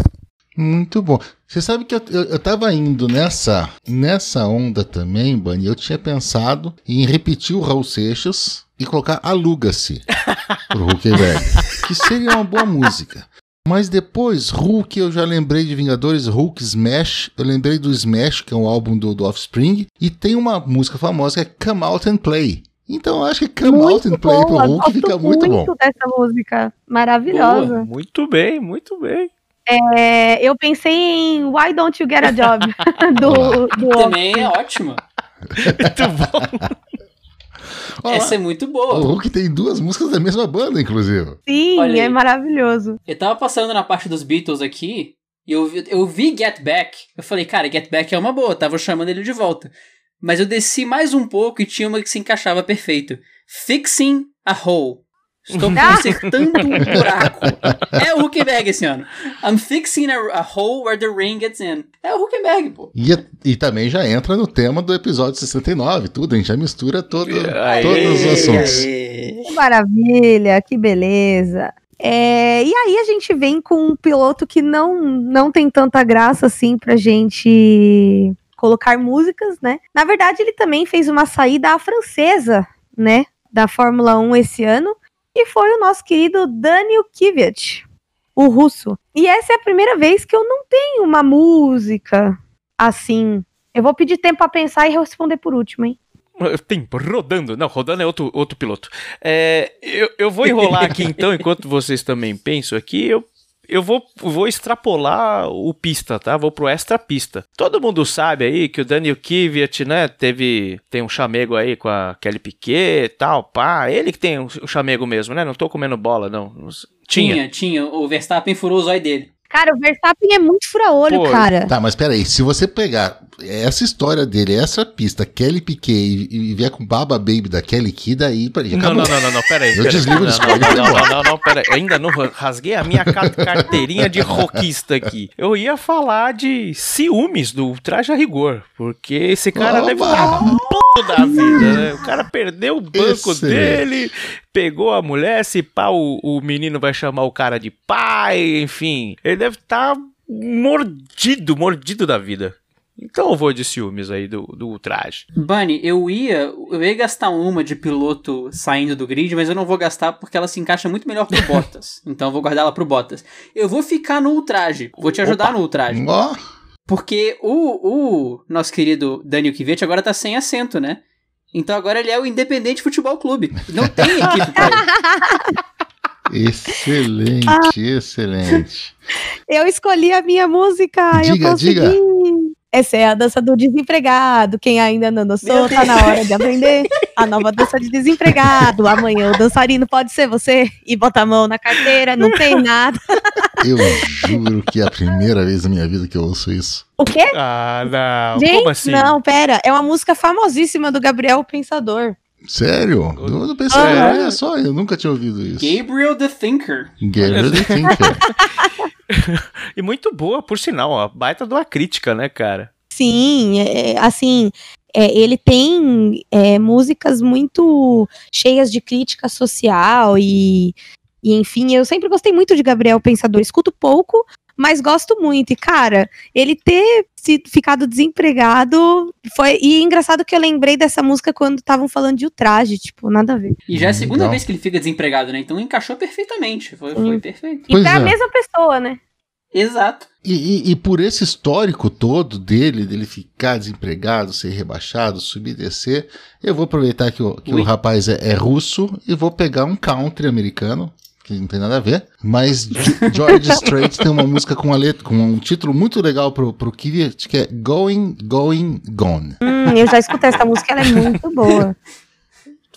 Muito bom. Você sabe que eu, eu, eu tava indo nessa, nessa onda também, Bani. Eu tinha pensado em repetir o Raul Seixas e colocar Aluga-se *laughs* pro Huckenberg, que seria uma boa música. Mas depois, Hulk, eu já lembrei de Vingadores, Hulk Smash. Eu lembrei do Smash, que é um álbum do, do Offspring. E tem uma música famosa que é Come Out and Play. Então eu acho que Come Out and Play pro boa, Hulk gosto fica muito bom. dessa música, maravilhosa. Muito bem, muito bem. É, eu pensei em Why Don't You Get a Job *laughs* do, do *laughs* Também é ótima. Muito bom. *laughs* Essa é muito O boa. Hulk tem duas músicas da mesma banda, inclusive. Sim, Olha é aí. maravilhoso. Eu tava passando na parte dos Beatles aqui e eu vi, eu vi Get Back. Eu falei, cara, Get Back é uma boa, tava chamando ele de volta. Mas eu desci mais um pouco e tinha uma que se encaixava perfeito. Fixing a Hole. Estou consertando um buraco. *laughs* É o Huckenberg esse ano. I'm fixing a, a hole where the ring gets in. É o Huckenberg, pô. E, e também já entra no tema do episódio 69, tudo, a gente já mistura todo, Aê, todos os assuntos. Aê. Que maravilha, que beleza. É, e aí a gente vem com um piloto que não, não tem tanta graça assim pra gente colocar músicas, né? Na verdade, ele também fez uma saída à francesa, né? Da Fórmula 1 esse ano. E foi o nosso querido Daniel Kvyat, o russo. E essa é a primeira vez que eu não tenho uma música assim. Eu vou pedir tempo pra pensar e responder por último, hein? Tempo, rodando. Não, rodando é outro, outro piloto. É, eu, eu vou enrolar aqui *laughs* então, enquanto vocês também pensam aqui. Eu, eu vou, vou extrapolar o pista, tá? Vou pro extra pista. Todo mundo sabe aí que o Daniel Kvyat, né, teve. Tem um chamego aí com a Kelly Piquet e tal, pá. Ele que tem o um chamego mesmo, né? Não tô comendo bola, não. Tinha. Tinha, tinha. O Verstappen furou o zóio dele. Cara, o Verstappen é muito fura-olho, cara. Tá, mas peraí, se você pegar essa história dele, essa pista, Kelly Piquet, e, e vier com Baba Baby da Kelly Key, daí pra Não, não, não, não, não, pera aí. Eu aí. desligo o não, não, não, não, não, não, pera aí. Ainda não rasguei a minha ca- carteirinha de rockista aqui. Eu ia falar de ciúmes do Traje a Rigor, porque esse cara Opa! deve estar da vida, né? O cara perdeu o banco Excelente. dele, pegou a mulher, se pá, o, o menino vai chamar o cara de pai, enfim. Ele deve estar mordido, mordido da vida. Então eu vou de ciúmes aí do, do ultraje. Bunny, eu ia, eu ia gastar uma de piloto saindo do grid, mas eu não vou gastar porque ela se encaixa muito melhor pro Bottas. *laughs* então eu vou guardar ela pro Bottas. Eu vou ficar no ultraje. Vou te ajudar Opa. no ultraje. Ó, Porque o, o nosso querido Daniel Kvyat agora tá sem assento, né? Então agora ele é o Independente Futebol Clube. Não tem *laughs* equipe pra ele. excelente, excelente. Eu escolhi a minha música. Diga, eu consegui. diga. Essa é a dança do desempregado. Quem ainda não dançou, tá na hora de aprender. A nova dança de desempregado. Amanhã o dançarino pode ser você. E bota a mão na carteira, não tem *laughs* nada. Eu juro que é a primeira vez na minha vida que eu ouço isso. O quê? Ah, não. Gente, Como assim? não, pera. É uma música famosíssima do Gabriel Pensador. Sério? Eu não pensei, olha só, eu nunca tinha ouvido isso. Gabriel the Thinker. Gabriel the *laughs* Thinker. *laughs* E muito boa, por sinal, ó. Baita de uma crítica, né, cara? Sim, é, é, assim, é, ele tem é, músicas muito cheias de crítica social e, e, enfim, eu sempre gostei muito de Gabriel Pensador. Escuto pouco, mas gosto muito. E, cara, ele ter se, ficado desempregado foi. E engraçado que eu lembrei dessa música quando estavam falando de ultraje, tipo, nada a ver. E já é a segunda Legal. vez que ele fica desempregado, né? Então encaixou perfeitamente. Foi, foi perfeito. E Pois pra é. a mesma pessoa, né? Exato. E, e- e por esse histórico todo dele, dele ficar desempregado, ser rebaixado, subir e descer, eu vou aproveitar que o, que o rapaz é, é russo e vou pegar um country americano, que não tem nada a ver, mas *laughs* George Strait tem uma música com, letra, com um título muito legal pro, pro Kvyat, que é Going, Going, Gone. Hum, eu já escutei essa música, ela é muito boa.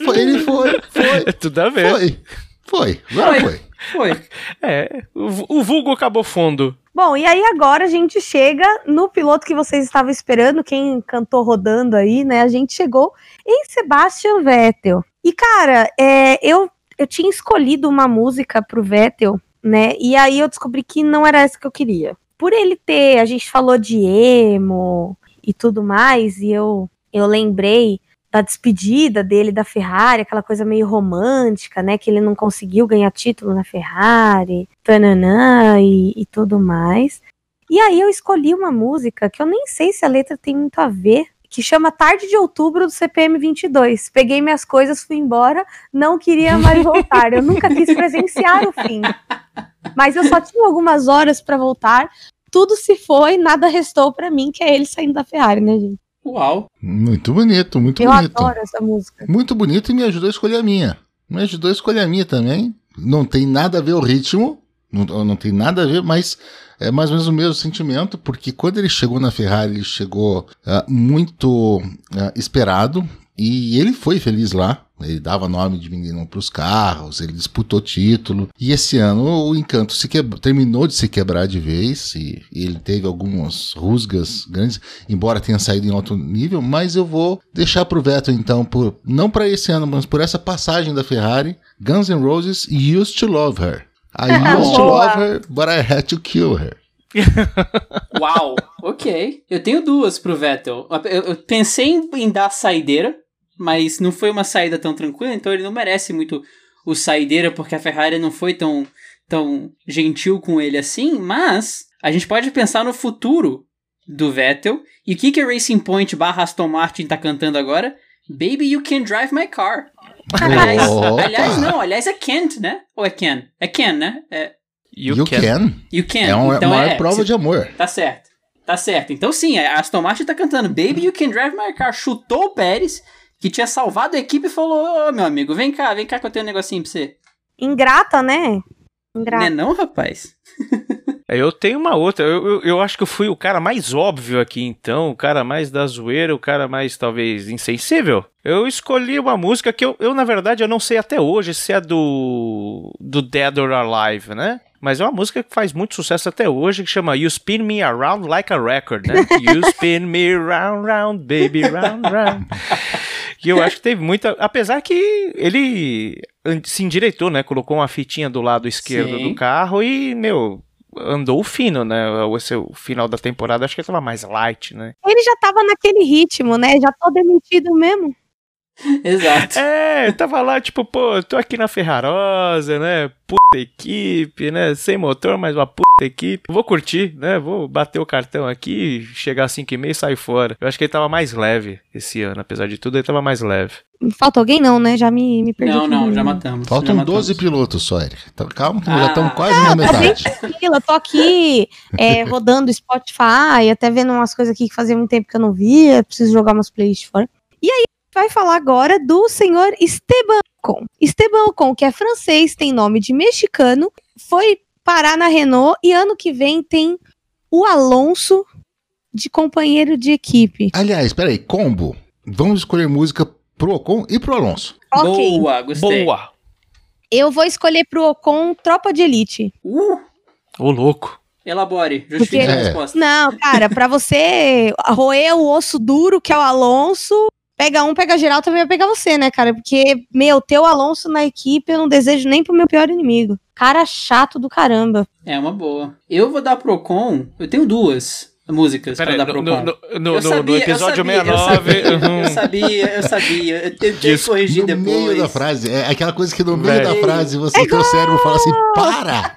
Foi, ele foi, foi, É *laughs* tudo a ver. foi, foi, agora foi. Foi. É, o, o vulgo acabou fundo. Bom, e aí agora a gente chega no piloto que vocês estavam esperando, quem cantou rodando aí, né? A gente chegou em Sebastian Vettel. E, cara, é, eu, eu tinha escolhido uma música pro Vettel, né? E aí eu descobri que não era essa que eu queria. Por ele ter, a gente falou de emo e tudo mais, e eu, eu lembrei da despedida dele da Ferrari, aquela coisa meio romântica, né? Que ele não conseguiu ganhar título na Ferrari, tananã e, e tudo mais. E aí eu escolhi uma música que eu nem sei se a letra tem muito a ver, que chama Tarde de Outubro do CPM 22. Peguei minhas coisas, fui embora, não queria mais voltar. Eu nunca quis *laughs* presenciar o fim. Mas eu só tinha algumas horas pra voltar. Tudo se foi, nada restou pra mim, que é ele saindo da Ferrari, né, gente? Uau. Muito bonito, muito eu bonito. adoro essa música. Muito bonito e me ajudou a escolher a minha. Me ajudou a escolher a minha também. Não tem nada a ver o ritmo, não, não tem nada a ver, mas é mais ou menos o mesmo sentimento, porque quando ele chegou na Ferrari, ele chegou ah, muito ah, esperado e ele foi feliz lá. Ele dava nome de menino para os carros, ele disputou título. E esse ano o encanto se quebra- terminou de se quebrar de vez e, ele teve algumas rusgas grandes embora tenha saído em alto nível, mas eu vou deixar pro Vettel então, por, não para esse ano, mas por essa passagem da Ferrari, Guns N' Roses Used to Love Her. I used to love her, but I had to kill her. *laughs* Uau. ok. Eu tenho duas pro Vettel. Eu, eu pensei em, em dar saideira, mas não foi uma saída tão tranquila, então ele não merece muito o saideira, porque a Ferrari não foi tão, tão gentil com ele assim, mas a gente pode pensar no futuro do Vettel. E o que, que a Racing Point barra Aston Martin tá cantando agora? Baby, you can drive my car. Aliás, aliás, não, aliás é Kent, né? Ou é Ken? É Ken, né? É, You, You, can. can. you can. É uma, então maior é, prova se- de amor. Tá certo. Tá certo. Então sim, a Aston Martin tá cantando Baby You Can Drive My Car. Chutou o Pérez, que tinha salvado a equipe e falou: Ô meu amigo, vem cá, vem cá que eu tenho um negocinho pra você. Ingrata, né? Ingrata. Não é não, rapaz? *laughs* Eu tenho uma outra. Eu, eu, eu acho que eu fui o cara mais óbvio aqui, então. O cara mais da zoeira, o cara mais, talvez, insensível. Eu escolhi uma música que eu, eu na verdade, eu não sei até hoje se é do. do Dead or Alive, né? Mas é uma música que faz muito sucesso até hoje, que chama You Spin Me Around Like a Record, né? *laughs* You spin me round, round, baby, round, round. E eu acho que teve muita. Apesar que ele se endireitou, né? Colocou uma fitinha do lado esquerdo Sim. do carro e, meu, andou fino, né? Esse, o final da temporada acho que ele tava mais light, né? Ele já tava naquele ritmo, né? Já tô demitido mesmo. *laughs* Exato. É, eu tava lá, tipo, pô, tô aqui na Ferrarosa, né? Puta equipe, né? Sem motor, mas uma puta equipe. Vou curtir, né? Vou bater o cartão aqui, chegar às 5 e meia e sair fora. Eu acho que ele tava mais leve esse ano, apesar de tudo, ele tava mais leve. Falta alguém não, né? Já me, me perdi. Não, não, já matamos. Faltam já 12 matamos. pilotos só, Eric. Então, calma, que Ah. já estamos quase na Tá metade. tranquila, eu tô aqui é, *laughs* rodando Spotify, até vendo umas coisas aqui que fazia muito tempo que eu não via, preciso jogar umas playlists fora. E aí, vai falar agora do senhor Esteban Ocon. Esteban Ocon, que é francês, tem nome de mexicano, foi parar na Renault e ano que vem tem o Alonso de companheiro de equipe. Aliás, peraí, combo. Vamos escolher música pro Ocon e pro Alonso. Ok, Boa, gostei. Boa! eu vou escolher pro Ocon Tropa de Elite. Uh, Ô, louco. elabore, justifique Porque- a resposta. Não, cara, pra você roer o osso duro, que é o Alonso, pega um, pega geral, também vai pegar você, né, cara? Porque, meu, ter o Alonso na equipe eu não desejo nem pro meu pior inimigo. Cara chato do caramba. É uma boa. Eu vou dar pro Ocon, eu tenho duas músicas Pera aí, pra dar no, pro no, no, no- Eu no eu episódio sabia, eu 69. sabia, uhum. Eu sabia, eu sabia. Eu tentei Diz- corrigir no depois. meio da frase. É aquela coisa que no meio Velho. da frase você, teu cérebro fala assim, para!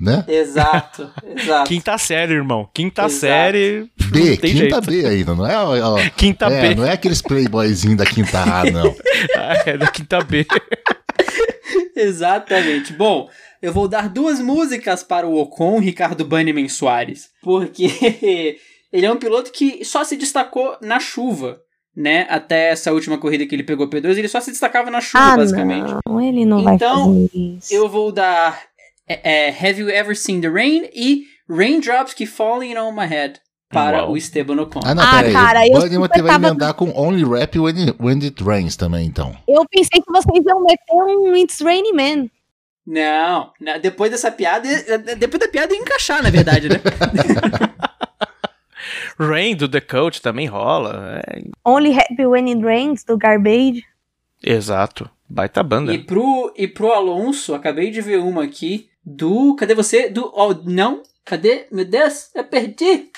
Né? Exato, exato. Quinta série, irmão. Quinta Exato. série. B, quinta jeito. B ainda, não é? ó, ó, Quinta é, B. não é aqueles playboyzinhos da quinta A, não. *laughs* É da quinta B. *laughs* Exatamente. Bom, eu vou dar duas músicas para o Ocon Ricardo Banniman Soares. Porque *laughs* ele é um piloto que só se destacou na chuva, né? Até essa última corrida que ele pegou P2, ele só se destacava na chuva, Ah, basicamente. não, ele não Então, vai fazer isso. Eu vou dar é, é, Have You Ever Seen the Rain e Raindrops Keep Falling on My Head para Uau. o Esteban Ocon. Ah, não, Ah, peraí. cara, eu o Bunny super vai tava- emendar com Only Rap When It, when it Rains também, então. Eu pensei que vocês iam meter um It's Raining Man. Não, não, depois dessa piada, depois da piada ia encaixar, na verdade, né? *laughs* Rain do The Coach também rola. É, Only Happy When It Rains, do Garbage. exato. Baita banda. E pro, e pro Alonso, acabei de ver uma aqui do. Cadê você? Do. Oh, não? Cadê? Meu Deus, eu perdi!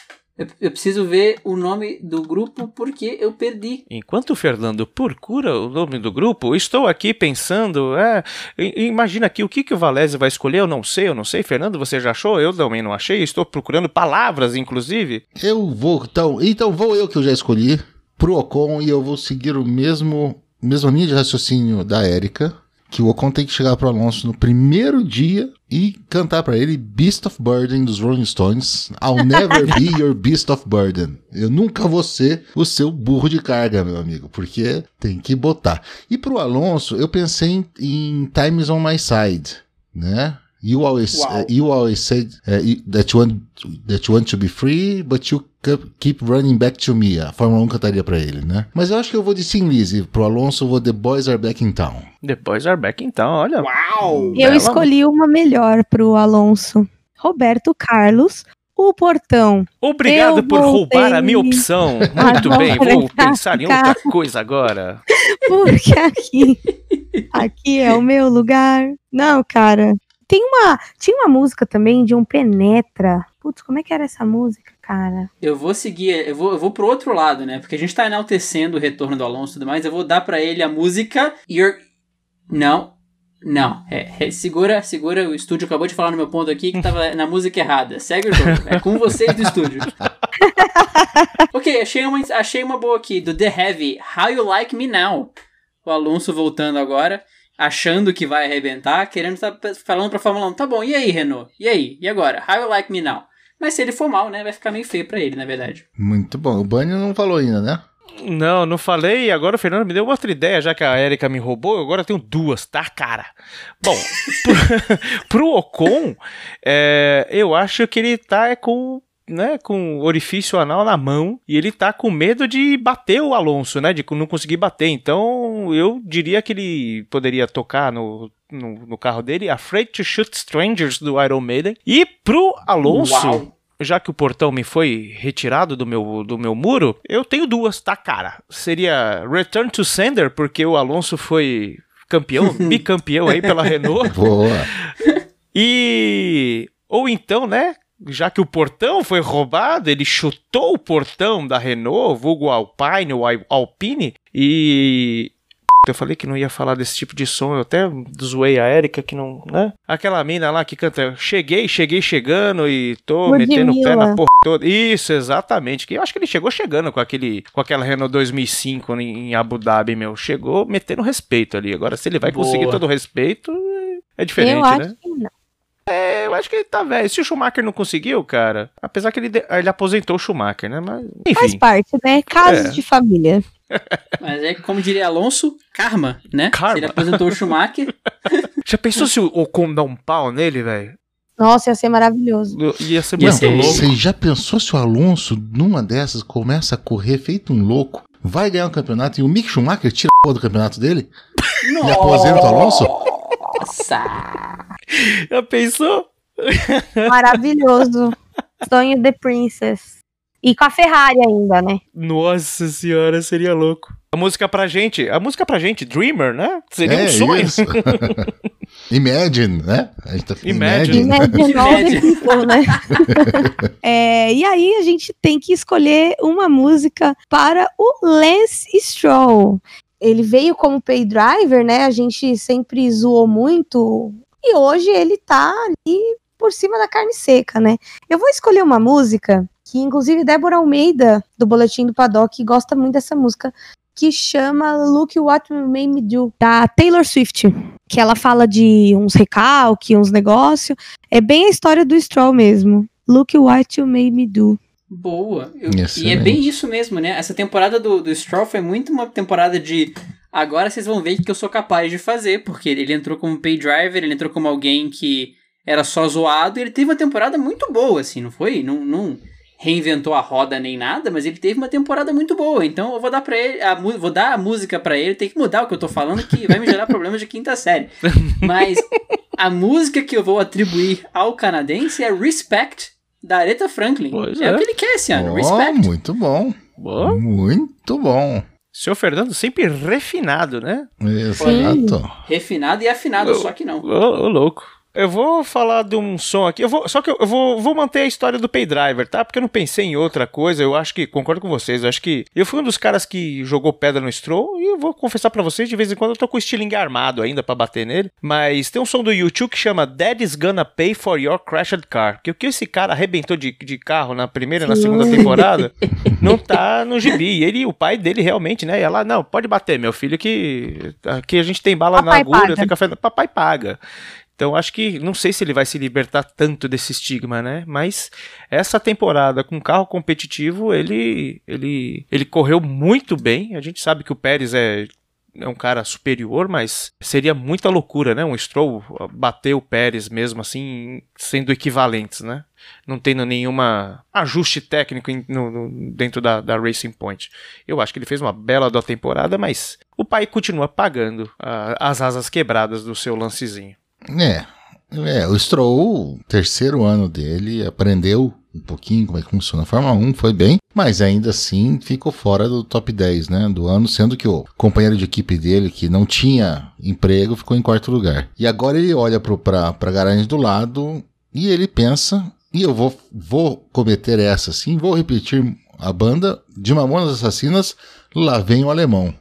Eu, eu preciso ver o nome do grupo porque eu perdi. Enquanto o Fernando procura o nome do grupo, estou aqui pensando, é, imagina aqui o que, que o Valese vai escolher, eu não sei, eu não sei. Fernando, você já achou? Eu também não achei, estou procurando palavras, inclusive. Eu vou, então, então vou eu que eu já escolhi pro Ocon e eu vou seguir o mesmo, mesma linha de raciocínio da Érica, que o Ocon tem que chegar pro Alonso no primeiro dia e cantar pra ele Beast of Burden dos Rolling Stones. I'll never be *laughs* your Beast of Burden. Eu nunca vou ser o seu burro de carga, meu amigo, porque tem que botar. E pro Alonso, eu pensei em, em Times on My Side, né? You always, uh, you always said uh, you- that, you want, that you want to be free, but you ke- keep running back to me. A Fórmula 1 cantaria pra ele, né? Mas eu acho que eu vou de Sim Lizzy. Pro Alonso, eu vou The Boys Are Back in Town. Depois are back então, olha. Uau! Eu Bela- escolhi uma melhor pro Alonso. Roberto Carlos, o portão. Obrigado Eu por voltei. roubar a minha opção. *laughs* Muito bem, vou pensar em outra coisa agora. Porque aqui, aqui é o meu lugar. Não, cara. Tem uma, tinha uma música também de um Penetra. Putz, como é que era essa música, cara? Eu vou seguir, eu vou, eu vou pro outro lado, né? Porque a gente tá enaltecendo o retorno do Alonso e tudo mais. Eu vou dar pra ele a música Your. Não. Não. É, é, segura, segura. O estúdio acabou de falar no meu ponto aqui que tava na música errada. Segue o jogo. É com vocês do estúdio. *laughs* ok, achei uma, achei uma boa aqui. Do The Heavy. How You Like Me Now. O Alonso voltando agora. Achando que vai arrebentar. Querendo estar falando pra Fórmula 1. Tá bom, e aí, Renault? E aí? E agora? How You Like Me Now? Mas se ele for mal, né? Vai ficar meio feio pra ele, na verdade. Muito bom. O Bunny não falou ainda, né? Não, não falei. Agora o Fernando me deu outra ideia, já que a Erika me roubou. Agora eu tenho duas, tá, cara? Bom, *laughs* pro, pro Ocon, é, eu acho que ele tá é, com. Né, com orifício anal na mão e ele tá com medo de bater o Alonso, né? De não conseguir bater. Então eu diria que ele poderia tocar no, no, no carro dele Afraid to Shoot Strangers do Iron Maiden. E pro Alonso, Uau. já que o portão me foi retirado do meu, do meu muro, eu tenho duas, tá, cara? Seria Return to Sender, porque o Alonso foi campeão, *laughs* bicampeão aí pela Renault. Boa. E. Ou então, né? Já que o portão foi roubado, ele chutou o portão da Renault, vulgo Alpine ou Al- Alpine, e Eu falei que não ia falar desse tipo de som, eu até zoei a Erika que não, né? Aquela mina lá que canta Cheguei, cheguei chegando e tô metendo o pé na porra toda. Isso, exatamente. Que eu acho que ele chegou chegando com aquele com aquela Renault 2005 em Abu Dhabi, meu. Chegou metendo respeito ali. Agora se ele vai Boa. conseguir todo o respeito, é diferente, eu acho né? Que não. É, eu acho que ele tá velho. Se o Schumacher não conseguiu, cara, apesar que ele, ele aposentou o Schumacher, né? Mas, enfim. Faz parte, né? Casos é. de família. *laughs* Mas é como diria Alonso, karma, né? Karma. Se ele aposentou o Schumacher. *laughs* Já pensou se o Ocon dá um pau nele, velho? Nossa, ia ser maravilhoso. Ia ser muito louco. Você já pensou se o Alonso, numa dessas, começa a correr feito um louco, vai ganhar um campeonato e o Mick Schumacher tira a porra do campeonato dele? Nossa. E aposenta o Alonso? *laughs* Nossa! Já pensou? Maravilhoso. Sonho The Princess. E com a Ferrari ainda, né? Nossa senhora, seria louco. A música pra gente, a música pra gente, Dreamer, né? Seria é, um sonho. *laughs* Imagine, né? A gente tá Imagine. Imagine, Imagine. People, né? *laughs* é, e aí a gente tem que escolher uma música para o Lance Stroll. Ele veio como pay driver, né? A gente sempre zoou muito. E hoje ele tá ali por cima da carne seca, né? Eu vou escolher uma música que inclusive Débora Almeida, do Boletim do Paddock, gosta muito dessa música, que chama Look What You Made Me Do, da Taylor Swift, que ela fala de uns recalques, uns negócios, é bem a história do Stroll mesmo. Look What You Made Me Do. Boa. Eu, e é bem isso mesmo, né? Essa temporada do, do Stroll foi muito uma temporada de agora vocês vão ver o que eu sou capaz de fazer, porque ele entrou como pay driver, ele entrou como alguém que era só zoado, e ele teve uma temporada muito boa, assim, não foi? Não, não, reinventou a roda nem nada, mas ele teve uma temporada muito boa. Então eu vou dar para ele, a, vou dar a música para ele, tem que mudar o que eu tô falando que vai me gerar problemas de quinta série. *laughs* Mas a música que eu vou atribuir ao canadense é Respect da Aretha Franklin. É, é, o que ele quer esse ano, oh, Respect. Muito bom. Boa. Muito bom. Senhor Fernando sempre refinado, né? Exato. Refinado e afinado, só que não. Ô, louco. Eu vou falar de um som aqui. Eu vou, só que eu vou, vou manter a história do Pay Driver, tá? Porque eu não pensei em outra coisa. Eu acho que, concordo com vocês, eu acho que eu fui um dos caras que jogou pedra no Stroll. E eu vou confessar para vocês, de vez em quando eu tô com o estilingue armado ainda para bater nele. Mas tem um som do YouTube que chama Daddy's Gonna Pay for Your Crashed Car. Que o que esse cara arrebentou de, de carro na primeira e na segunda temporada *laughs* não tá no gibi. Ele o pai dele realmente, né? E ela, não, pode bater, meu filho, que aqui a gente tem bala Papai na agulha, paga. tem café. Papai paga. Então acho que não sei se ele vai se libertar tanto desse estigma, né? Mas essa temporada com carro competitivo, ele ele ele correu muito bem. A gente sabe que o Pérez é é um cara superior, mas seria muita loucura, né? Um Stroll bater o Pérez mesmo assim, sendo equivalentes, né? Não tendo nenhuma ajuste técnico no, no, dentro da, da, Racing Point. Eu acho que ele fez uma bela da temporada, mas o pai continua pagando uh, as asas quebradas do seu lancezinho. É. É, o Stroll, terceiro ano dele, aprendeu um pouquinho como é que funciona a Fórmula 1, foi bem, mas ainda assim ficou fora do top 10, né, do ano, sendo que o companheiro de equipe dele, que não tinha emprego, ficou em quarto lugar. E agora ele olha para garagem do lado e ele pensa, e eu vou, vou cometer essa sim, vou repetir a banda de Mamonas Assassinas, lá vem o alemão.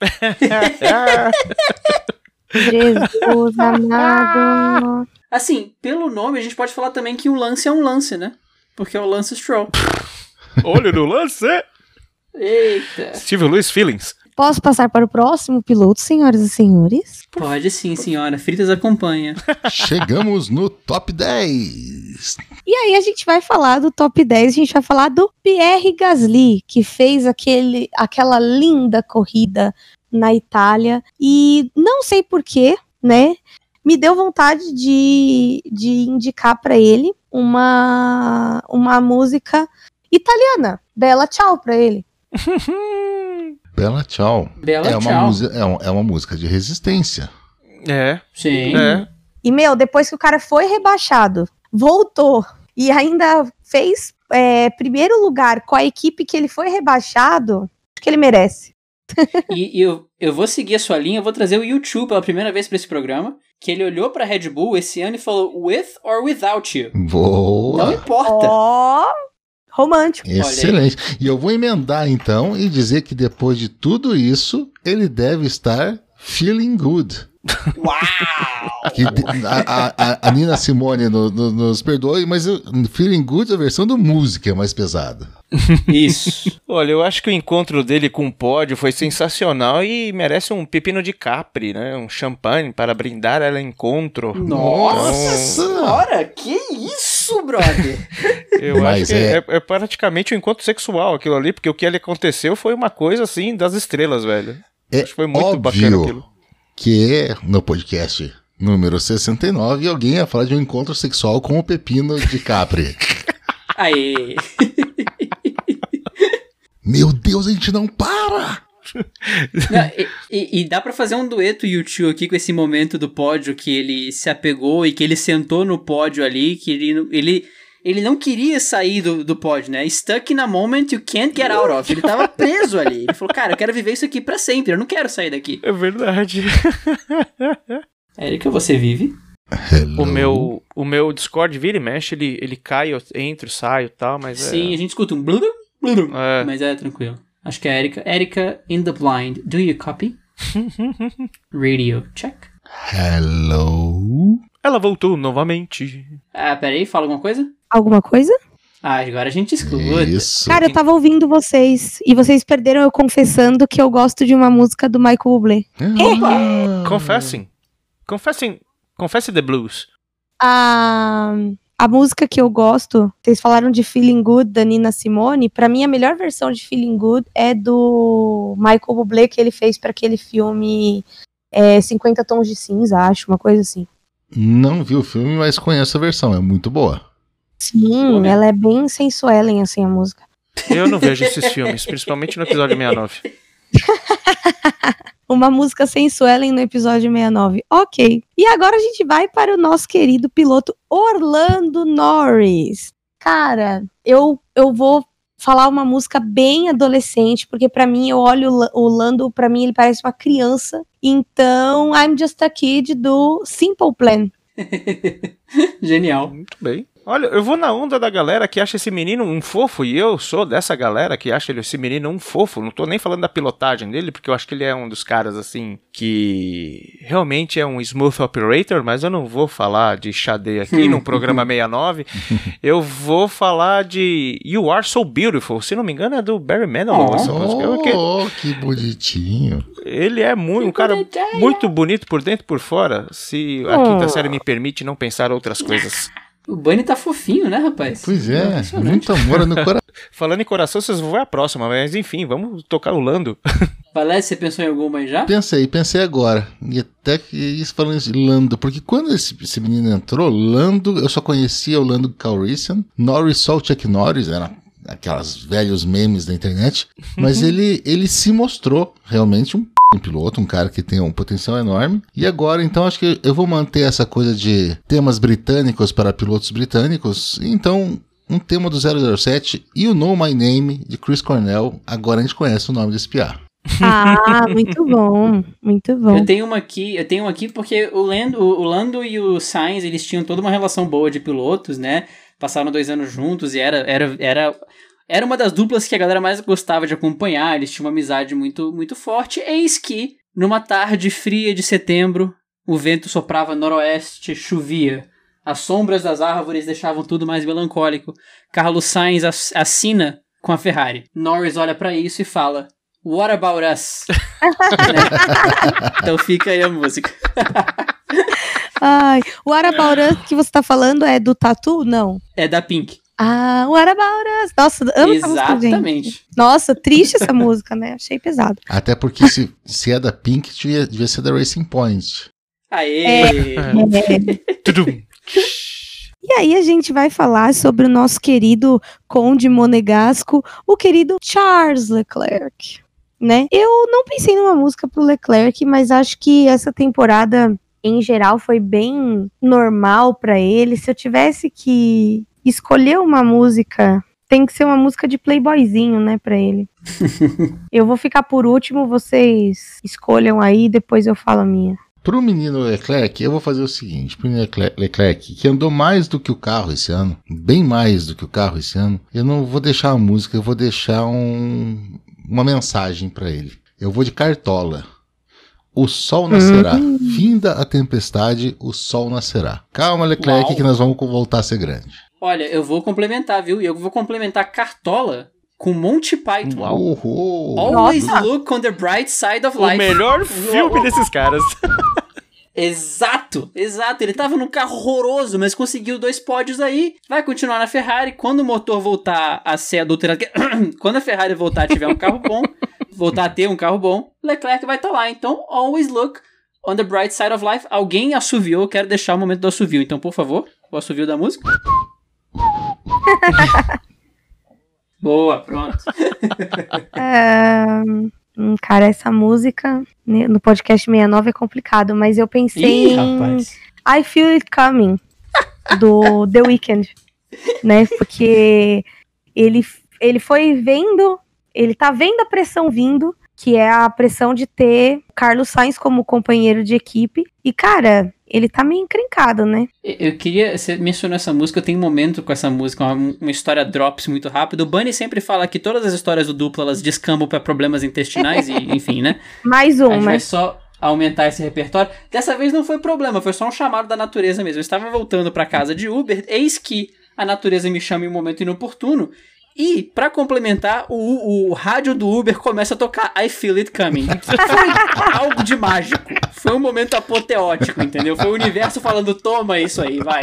*laughs* Jesus amado. *laughs* Assim, pelo nome, a gente pode falar também que o lance é um lance, né? Porque é o Lance Stroll. *laughs* Olho no lance! Eita! Steve Lewis Feelings. Posso passar para o próximo piloto, senhoras e senhores? Pode sim, senhora. Fritas acompanha. *laughs* Chegamos no top 10. E aí a gente vai falar do top 10, a gente vai falar do Pierre Gasly, que fez aquele, aquela linda corrida na Itália. E não sei porquê, né? Me deu vontade de, de indicar para ele uma, uma música italiana. Bela Tchau para ele. Bela Tchau. Bela é, tchau. Uma é, um, é uma música de resistência. É. Sim. É. E, meu, depois que o cara foi rebaixado, voltou e ainda fez é, primeiro lugar com a equipe que ele foi rebaixado, acho que ele merece *laughs* e, e eu, eu vou seguir a sua linha, eu vou trazer o YouTube pela primeira vez para esse programa. Que ele olhou pra Red Bull esse ano e falou: With or without you? Boa! Não importa. Ó! Oh, Romântico. Excelente. E eu vou emendar então e dizer que depois de tudo isso, ele deve estar feeling good. Uau! Que a, a, a, Nina Simone no, no, nos perdoe, mas o Feeling Good, a versão do música é mais pesada. Isso. *laughs* Olha, eu acho que o encontro dele com o pódio foi sensacional e merece um pepino de capri, né? Um champanhe para brindar ela encontro. Nossa então... senhora, que isso, brother? *laughs* Eu Mas acho que é... É, é... praticamente um encontro sexual aquilo ali, porque o que ali aconteceu foi uma coisa assim das estrelas, velho. É acho que foi muito óbvio. bacana aquilo que no podcast número 69 alguém ia falar de um encontro sexual com o pepino de Capri. *laughs* Aê! *laughs* Meu Deus, a gente não para! Não, e, e, dá para fazer um dueto YouTube aqui com esse momento do pódio que ele se apegou e que ele sentou no pódio ali, que ele, ele, ele não queria sair do, do pódio, né? Stuck in a moment you can't get out of. Ele tava preso ali. Ele falou, cara, eu quero viver isso aqui para sempre, eu não quero sair daqui. É verdade. *laughs* Érica, você vive? O meu, o meu Discord vira e mexe, ele, ele cai, eu entro, saio e tal, mas Sim, é... a gente escuta um blum, blum, é. mas é tranquilo. Acho que é a Erika. Erika in the blind. Do you copy? *laughs* Radio check. Hello. Ela voltou novamente. Ah, peraí, fala alguma coisa? Alguma coisa? Ah, agora a gente escuta. Isso. Cara, eu tava ouvindo vocês e vocês perderam eu confessando que eu gosto de uma música do Michael Bublé. Ah. Confessing. Confessing. Confesse the blues. A, a música que eu gosto, vocês falaram de Feeling Good da Nina Simone. Para mim, a melhor versão de Feeling Good é do Michael Bublé que ele fez para aquele filme é, 50 Tons de Cinza, acho, uma coisa assim. Não vi o filme, mas conheço a versão, é muito boa. Sim, ela é bem sensuelen, assim, a música. Eu não vejo esses filmes, principalmente no episódio 69. *laughs* Uma música sensuelen no episódio 69. Ok. E agora a gente vai para o nosso querido piloto Orlando Norris. Cara, eu, eu vou falar uma música bem adolescente, porque para mim eu olho o Lando, para mim ele parece uma criança. Então, I'm Just a Kid do Simple Plan. *laughs* Genial. Muito bem. Olha, eu vou na onda da galera que acha esse menino um fofo, e eu sou dessa galera que acha esse menino um fofo. Não tô nem falando da pilotagem dele, porque eu acho que ele é um dos caras, assim, que realmente é um smooth operator, mas eu não vou falar de Xadê aqui no programa *laughs* 69. Eu vou falar de You Are So Beautiful. Se não me engano, é do Barry Manilow. essa música. Oh, que bonitinho. Ele é muito, um cara muito bonito por dentro e por fora, se a quinta série me permite não pensar outras coisas. O Bunny tá fofinho, né, rapaz? Pois é, muito amor no coração. *laughs* Falando em coração, vocês vão ver a próxima, mas enfim, vamos tocar o Lando. *laughs* Valé, você pensou em alguma já? Pensei, pensei agora. E até que isso falando de Lando, porque quando esse, esse, menino entrou, Lando, eu só conhecia o Lando Calrissian, Norris só o Chuck Norris, era aquelas velhos memes da internet, mas *laughs* ele, ele se mostrou realmente um um piloto, um cara que tem um potencial enorme. E agora, então, acho que eu vou manter essa coisa de temas britânicos para pilotos britânicos. Então, um tema do 007 e o Know My Name de Chris Cornell. Agora a gente conhece o nome desse piá. Ah, *laughs* muito bom, muito bom. Eu tenho uma aqui, eu tenho uma aqui porque o Lando, o Lando e o Sainz, eles tinham toda uma relação boa de pilotos, né? Passaram dois anos juntos e era, era, era era uma das duplas que a galera mais gostava de acompanhar, eles tinham uma amizade muito, muito forte. Eis que, numa tarde fria de setembro, o vento soprava noroeste, chovia. As sombras das árvores deixavam tudo mais melancólico. Carlos Sainz assina com a Ferrari. Norris olha para isso e fala: What about us? *laughs* né? Então fica aí a música. Ai, o What about us que você tá falando é do Tatu? Não. É da Pink. Ah, What About Us? Nossa, amo Exatamente. essa música, gente. Nossa, triste essa *laughs* música, né? Achei pesado. Até porque se, se é da Pink, devia, devia ser da Racing Point. Aê! É, *laughs* é. E aí a gente vai falar sobre o nosso querido Conde Monegasco, o querido Charles Leclerc, né? Eu não pensei numa música pro Leclerc, mas acho que essa temporada em geral foi bem normal para ele. Se eu tivesse que escolher uma música tem que ser uma música de playboyzinho, né, para ele. *laughs* eu vou ficar por último, vocês escolham aí, depois eu falo a minha. Pro menino Leclerc, eu vou fazer o seguinte: pro menino Leclerc, que andou mais do que o carro esse ano, bem mais do que o carro esse ano, eu não vou deixar a música, eu vou deixar um, uma mensagem para ele. Eu vou de cartola. O sol nascerá. Uhum. Finda a tempestade, o sol nascerá. Calma, Leclerc, Uau. que nós vamos voltar a ser grande. Olha, eu vou complementar, viu? E eu vou complementar Cartola com Monty Python. Uau. Always Nossa. look on the bright side of life. O melhor filme desses caras. *laughs* Exato, exato. Ele tava num carro horroroso, mas conseguiu dois pódios aí. Vai continuar na Ferrari. Quando o motor voltar a ser adulterado, *coughs* quando a Ferrari voltar a tiver um carro bom, *laughs* voltar a ter um carro bom, Leclerc vai estar tá lá. Então, always look on the bright side of life. Alguém assoviou, eu quero deixar o momento do assovio. Então, por favor, o assovio da música. *laughs* Boa, pronto. *laughs* um, cara, essa música no podcast 69 é complicado, mas eu pensei Ih, em rapaz. I Feel It Coming, do *laughs* The Weeknd, né? Porque ele, ele foi vendo, ele tá vendo a pressão vindo, que é a pressão de ter Carlos Sainz como companheiro de equipe. E, cara, ele tá meio encrencado, né? Eu queria. Você mencionou essa música, eu tenho um momento com essa música, uma, uma história drops muito rápido. O Bunny sempre fala que todas as histórias do duplo elas descambam para problemas intestinais e, *laughs* enfim, né? Mais um, mas. vai só aumentar esse repertório. Dessa vez não foi problema, foi só um chamado da natureza mesmo. Eu estava voltando para casa de Uber, eis que a natureza me chama em um momento inoportuno e, para complementar, o, o rádio do Uber começa a tocar I Feel It Coming. Foi algo de mágico. Foi um momento apoteótico, entendeu? Foi o universo falando: toma isso aí, vai.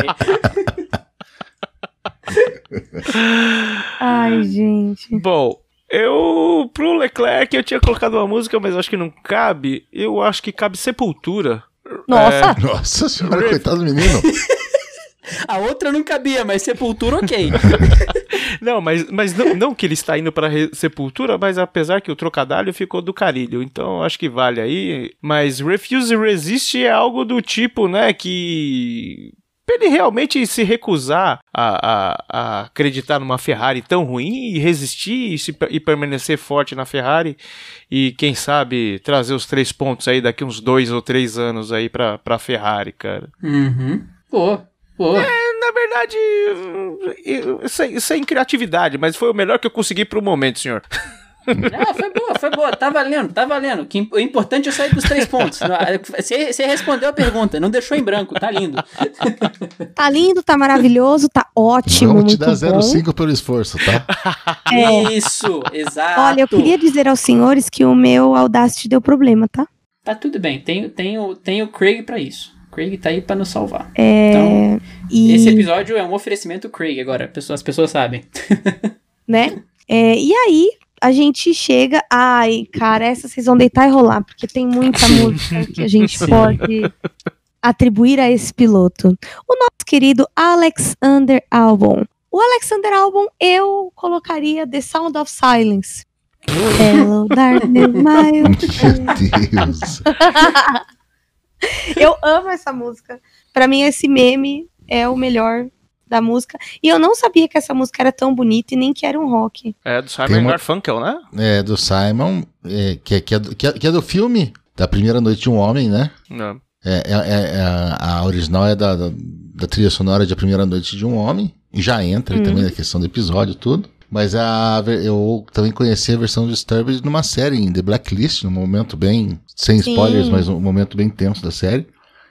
Ai, gente. Bom, eu, pro Leclerc, eu tinha colocado uma música, mas acho que não cabe. Eu acho que cabe Sepultura. Nossa! É... Nossa senhora, coitado do menino. *laughs* A outra não cabia, mas Sepultura, ok. *laughs* não, mas, mas não, não que ele está indo para Sepultura, mas apesar que o trocadilho ficou do carilho, então acho que vale aí. Mas Refuse Resist é algo do tipo, né, que ele realmente se recusar a, a, a, acreditar numa Ferrari tão ruim e resistir e, se, e, permanecer forte na Ferrari e quem sabe trazer os três pontos aí daqui uns dois ou três anos aí pra, pra Ferrari, cara. Uhum. Pô, Pô. É, na verdade, sem, sem criatividade, mas foi o melhor que eu consegui pro momento, senhor. *laughs* Ah, foi boa, foi boa, tá valendo, tá valendo. O importante é sair dos três pontos. *laughs* Você, você respondeu a pergunta, não deixou em branco, tá lindo. Tá lindo, tá maravilhoso, tá ótimo. Vamos te dar 0,5 pelo esforço, tá? *laughs* É. Isso, exato. Olha, eu queria dizer aos senhores que o meu Audacity deu problema, tá? Tá tudo bem, tem, tem, o, tem o Craig pra isso. Craig tá aí para nos salvar. É... Então, e... esse episódio é um oferecimento Craig agora, as pessoas sabem. *laughs* né? É, e aí, a gente chega. Ai, cara, essa vocês vão deitar e rolar, porque tem muita música que a gente *laughs* Sim. pode atribuir a esse piloto. O nosso querido Alexander Albon. O Alexander Albon, eu colocaria The Sound of Silence. *laughs* Hello, darkness, my Meu Deus. *laughs* eu amo essa música. Para mim, esse meme é o melhor da música. E eu não sabia que essa música era tão bonita e nem que era um rock. É do Simon uma... Garfunkel, né? É, do Simon, é, que, é, que, é do, que, é, que é do filme da Primeira Noite de um Homem, né? Não. É, é, é, é a, a original é da, da, da, trilha sonora de A Primeira Noite de um Homem. E já entra hum. também na questão do episódio e tudo. Mas a, eu também conheci a versão do Disturbed numa série em The Blacklist, num momento bem, sem Sim. spoilers, mas um momento bem tenso da série.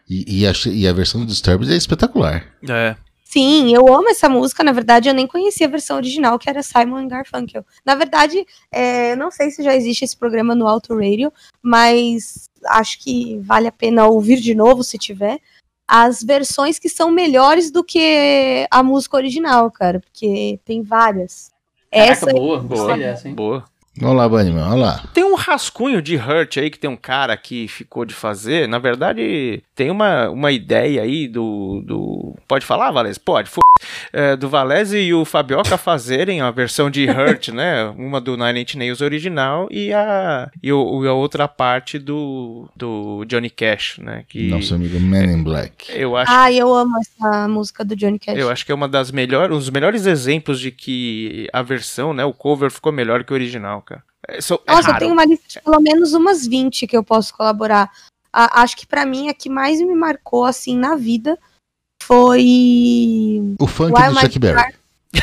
E, e, a, e a versão do Disturbed é espetacular. É. Sim, eu amo essa música. Na verdade, eu nem conhecia a versão original, que era Simon Garfunkel. Na verdade, é, não sei se já existe esse programa no Auto Radio, mas acho que vale a pena ouvir de novo se tiver. As versões que são melhores do que a música original, cara, porque tem várias. Caraca, essa boa, boa, essa, boa. Vamos lá, Bunnyman, olha lá. Tem um rascunho de Hurt aí que tem um cara que ficou de fazer. Na verdade, tem uma, uma ideia aí do. do... Pode falar, Valese? Pode. F... É, do Valese e o Fabioca fazerem a versão de Hurt, né? Uma do Nine Inch Nails original e a, e, o, e a outra parte do, do Johnny Cash, né? Que, Nosso amigo Man in Black. Eu acho, ah, eu amo essa música do Johnny Cash. Eu acho que é uma das melhores, um dos melhores exemplos de que a versão, né? O cover ficou melhor que o original cara. É, so, é Nossa, eu tenho uma lista de pelo menos umas 20 que eu posso colaborar. a- acho que pra mim a que mais me marcou assim na vida foi O funk Why do My Chuck Berry.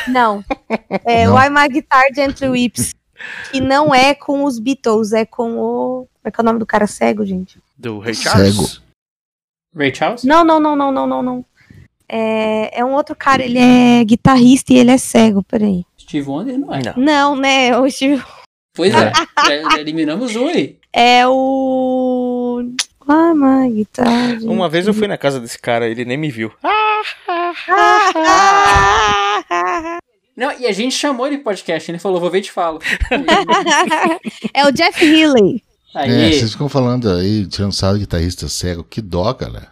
Não. *laughs* É Não? Why My Guitar Gently Whips. Que não é com os Beatles, é com o. Como é que é o nome do cara cego, gente? Do Ray Charles. Cego. Ray Charles? Não, não, não, não, não, não, não. É, é um outro cara, ele é guitarrista e ele é cego, peraí. Steve Wonder não é. Não. Não, né? O Steve- Pois é, já, já eliminamos um aí. É o. Why My Guitar. Uma vez eu fui na casa desse cara, ele nem me viu. Não, e a gente chamou ele podcast, ele falou, vou ver e te falo. *laughs* é o Jeff Healey. É, Aí, vocês ficam falando aí, tirando sarro de guitarrista cego. Que dó, cara.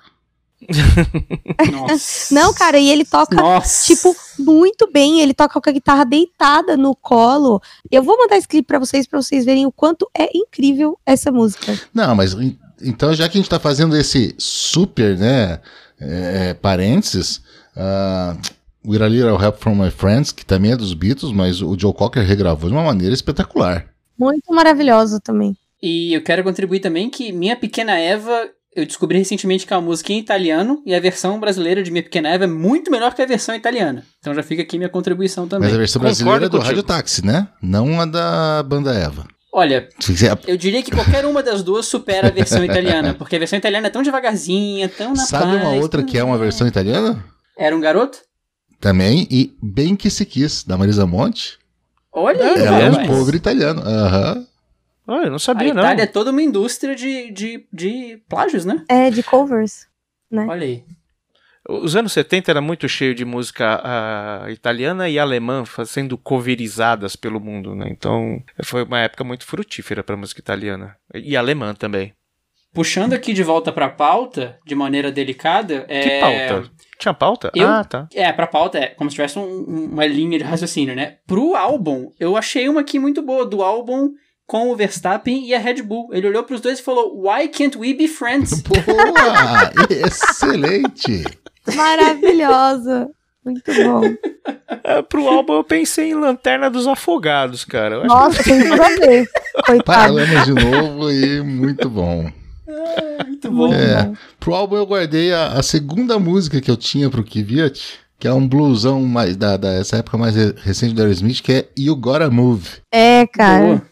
*laughs* nossa. Não, cara, e ele toca Nossa. tipo, muito bem. Ele toca com a guitarra deitada no colo. Eu vou mandar esse clipe pra vocês, pra vocês verem o quanto é incrível essa música. Não, mas en- então já que a gente tá fazendo esse super, né, é, parênteses, uh, With a Little Help From My Friends, que também é dos Beatles, mas o Joe Cocker regravou de uma maneira espetacular. Muito maravilhosa também. E eu quero contribuir também que Minha Pequena Eva, eu descobri recentemente que é uma música em italiano e a versão brasileira de Minha Pequena Eva é muito melhor que a versão italiana. Então já fica aqui minha contribuição também. Mas a versão Concordo brasileira é do contigo. Rádio Táxi, né? Não a da banda Eva. Olha, eu diria que qualquer uma das duas supera a versão italiana, porque a versão italiana é tão devagarzinha, tão na sabe uma paz, outra tão- que é uma versão italiana? Era um garoto? Também, e Bem Que Se Quis, da Marisa Monte. Olha Ela é um rapaz. cover italiano. Aham. Ah, eu não A sabia, não. Itália é toda uma indústria de, de, de plágios, né? É, de covers. Olha aí. Os anos 70 era muito cheio de música ah, italiana e alemã sendo coverizadas pelo mundo, né? Então foi uma época muito frutífera para música italiana e alemã também. Puxando aqui de volta pra pauta, de maneira delicada. Que é... pauta? Tinha pauta? Eu- Ah, tá. É, pra pauta é como se tivesse um- uma linha de raciocínio, né? Pro álbum, eu achei uma aqui muito boa, do álbum com o Verstappen e a Red Bull. Ele olhou pros dois e falou: Why can't we be friends? *laughs* Boa! Excelente! Maravilhosa. Muito bom. É, pro álbum eu pensei em Lanterna dos Afogados, cara. Eu acho Nossa, tem tudo a ver. Coitado. De novo e muito bom. Muito bom. É. Pro álbum eu guardei a, a segunda música que eu tinha pro Kvyat, que é um bluesão mais da, dessa época mais re- recente do Aerosmith, que é You Gotta Move. É, cara. Boa.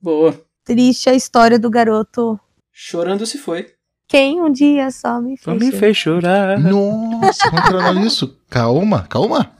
Boa. Triste a história do garoto. Chorando se foi. Quem um dia só me fez. me chorar. fez chorar. Nossa, como que era o nome disso? Calma, calma.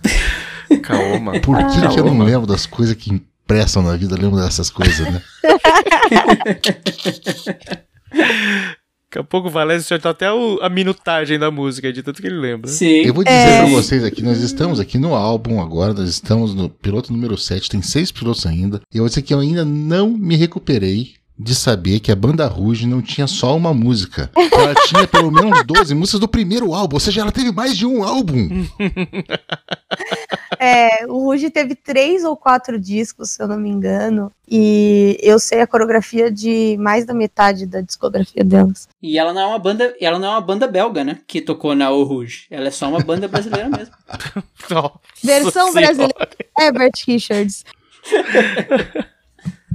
Calma. Por que, que eu não Calma. lembro das coisas que impressam na vida? Eu lembro dessas coisas, né? *laughs* *laughs* Daqui a pouco o Valézio acertou até o- a minutagem da música, de tanto que ele lembra. Sim. Eu vou dizer É. pra vocês aqui, nós estamos aqui no álbum agora, nós estamos no piloto número 7, tem seis pilotos ainda. E eu vou dizer que eu ainda não me recuperei de saber que a banda Rouge não tinha só uma música. Ela tinha pelo menos 12 músicas do primeiro álbum, ou seja, ela teve mais de um álbum. *laughs* É, o Ruge teve três ou quatro discos, se eu não me engano. E eu sei a coreografia de mais da metade da discografia delas. E ela não é uma banda, ela não é uma banda belga, né? Que tocou na O Rouge. Ela é só uma banda brasileira mesmo. *laughs* Nossa Versão Senhora. brasileira. Herbert Richards.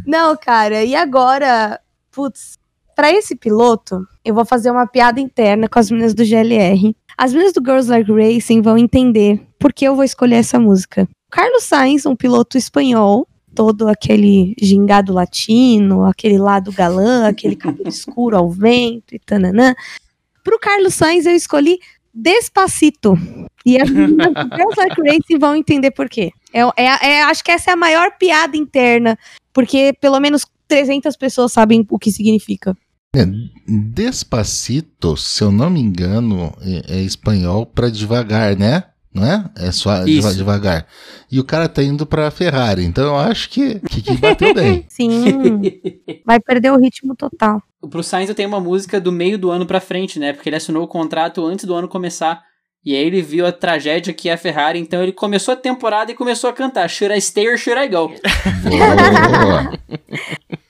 Não, cara, e agora, putz, pra esse piloto, eu vou fazer uma piada interna com as meninas do GLR. As meninas do Girls Like Racing vão entender por que eu vou escolher essa música. Carlos Sainz, um piloto espanhol, todo aquele gingado latino, aquele lado galã, aquele cabelo *laughs* escuro ao vento e tananã. Pro Carlos Sainz eu escolhi Despacito. E as meninas do *laughs* Girls Like Racing vão entender por quê. É, é- é- acho que essa é a maior piada interna, porque pelo menos 300 pessoas sabem o que significa. É, Despacito, se eu não me engano, é, é espanhol pra devagar, né? Não é? É só Isso. deva- devagar. E o cara tá indo pra Ferrari, então eu acho que, que, que bateu *laughs* bem. Sim, *laughs* vai perder o ritmo total. Pro Sainz eu tenho uma música do meio do ano pra frente, né? Porque ele assinou o contrato antes do ano começar. E aí ele viu a tragédia que é a Ferrari, então ele começou a temporada e começou a cantar Should I Stay or Should I Go? Boa. *laughs*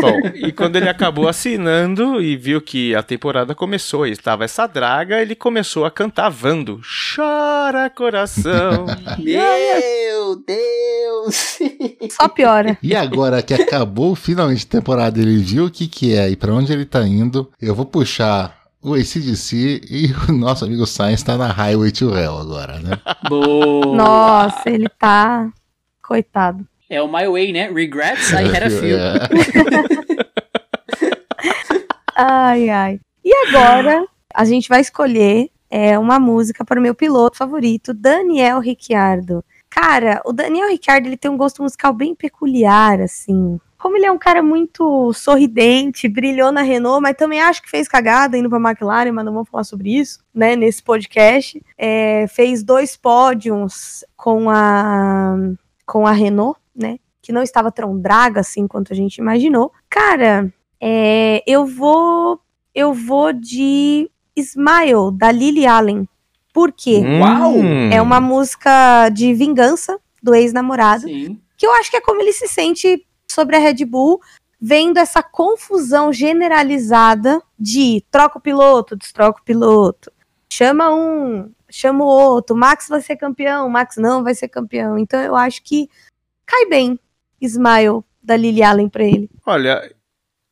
Bom, e quando ele acabou assinando e viu que a temporada começou e estava essa draga, ele começou a cantar Vando. Chora coração. Meu Deus! Só piora. E agora que acabou finalmente a temporada, ele viu o que que é e pra onde ele tá indo, eu vou puxar o ACDC e o nosso amigo Sainz tá na Highway to Hell agora, né? Boa! Nossa, ele tá. Coitado. É o My Way, né? Regrets, I had a few. *laughs* Ai, ai. E agora, a gente vai escolher é, uma música para o meu piloto favorito, Daniel Ricciardo. Cara, o Daniel Ricciardo, ele tem um gosto musical bem peculiar, assim. Como ele é um cara muito sorridente, brilhou na Renault, mas também acho que fez cagada indo pra McLaren, mas não vamos falar sobre isso, né, nesse podcast. É, fez dois pódios com a, com a Renault, né, que não estava tão draga assim quanto a gente imaginou. Cara, é, eu vou eu vou de Smile, da Lily Allen. Por quê? Uau! É uma música de vingança do ex-namorado, que eu acho que é como ele se sente sobre a Red Bull, vendo essa confusão generalizada de troca o piloto, destroca o piloto, chama um, chama o outro, Max vai ser campeão, Max não vai ser campeão. Então eu acho que cai bem Smile da Lily Allen pra ele. Olha,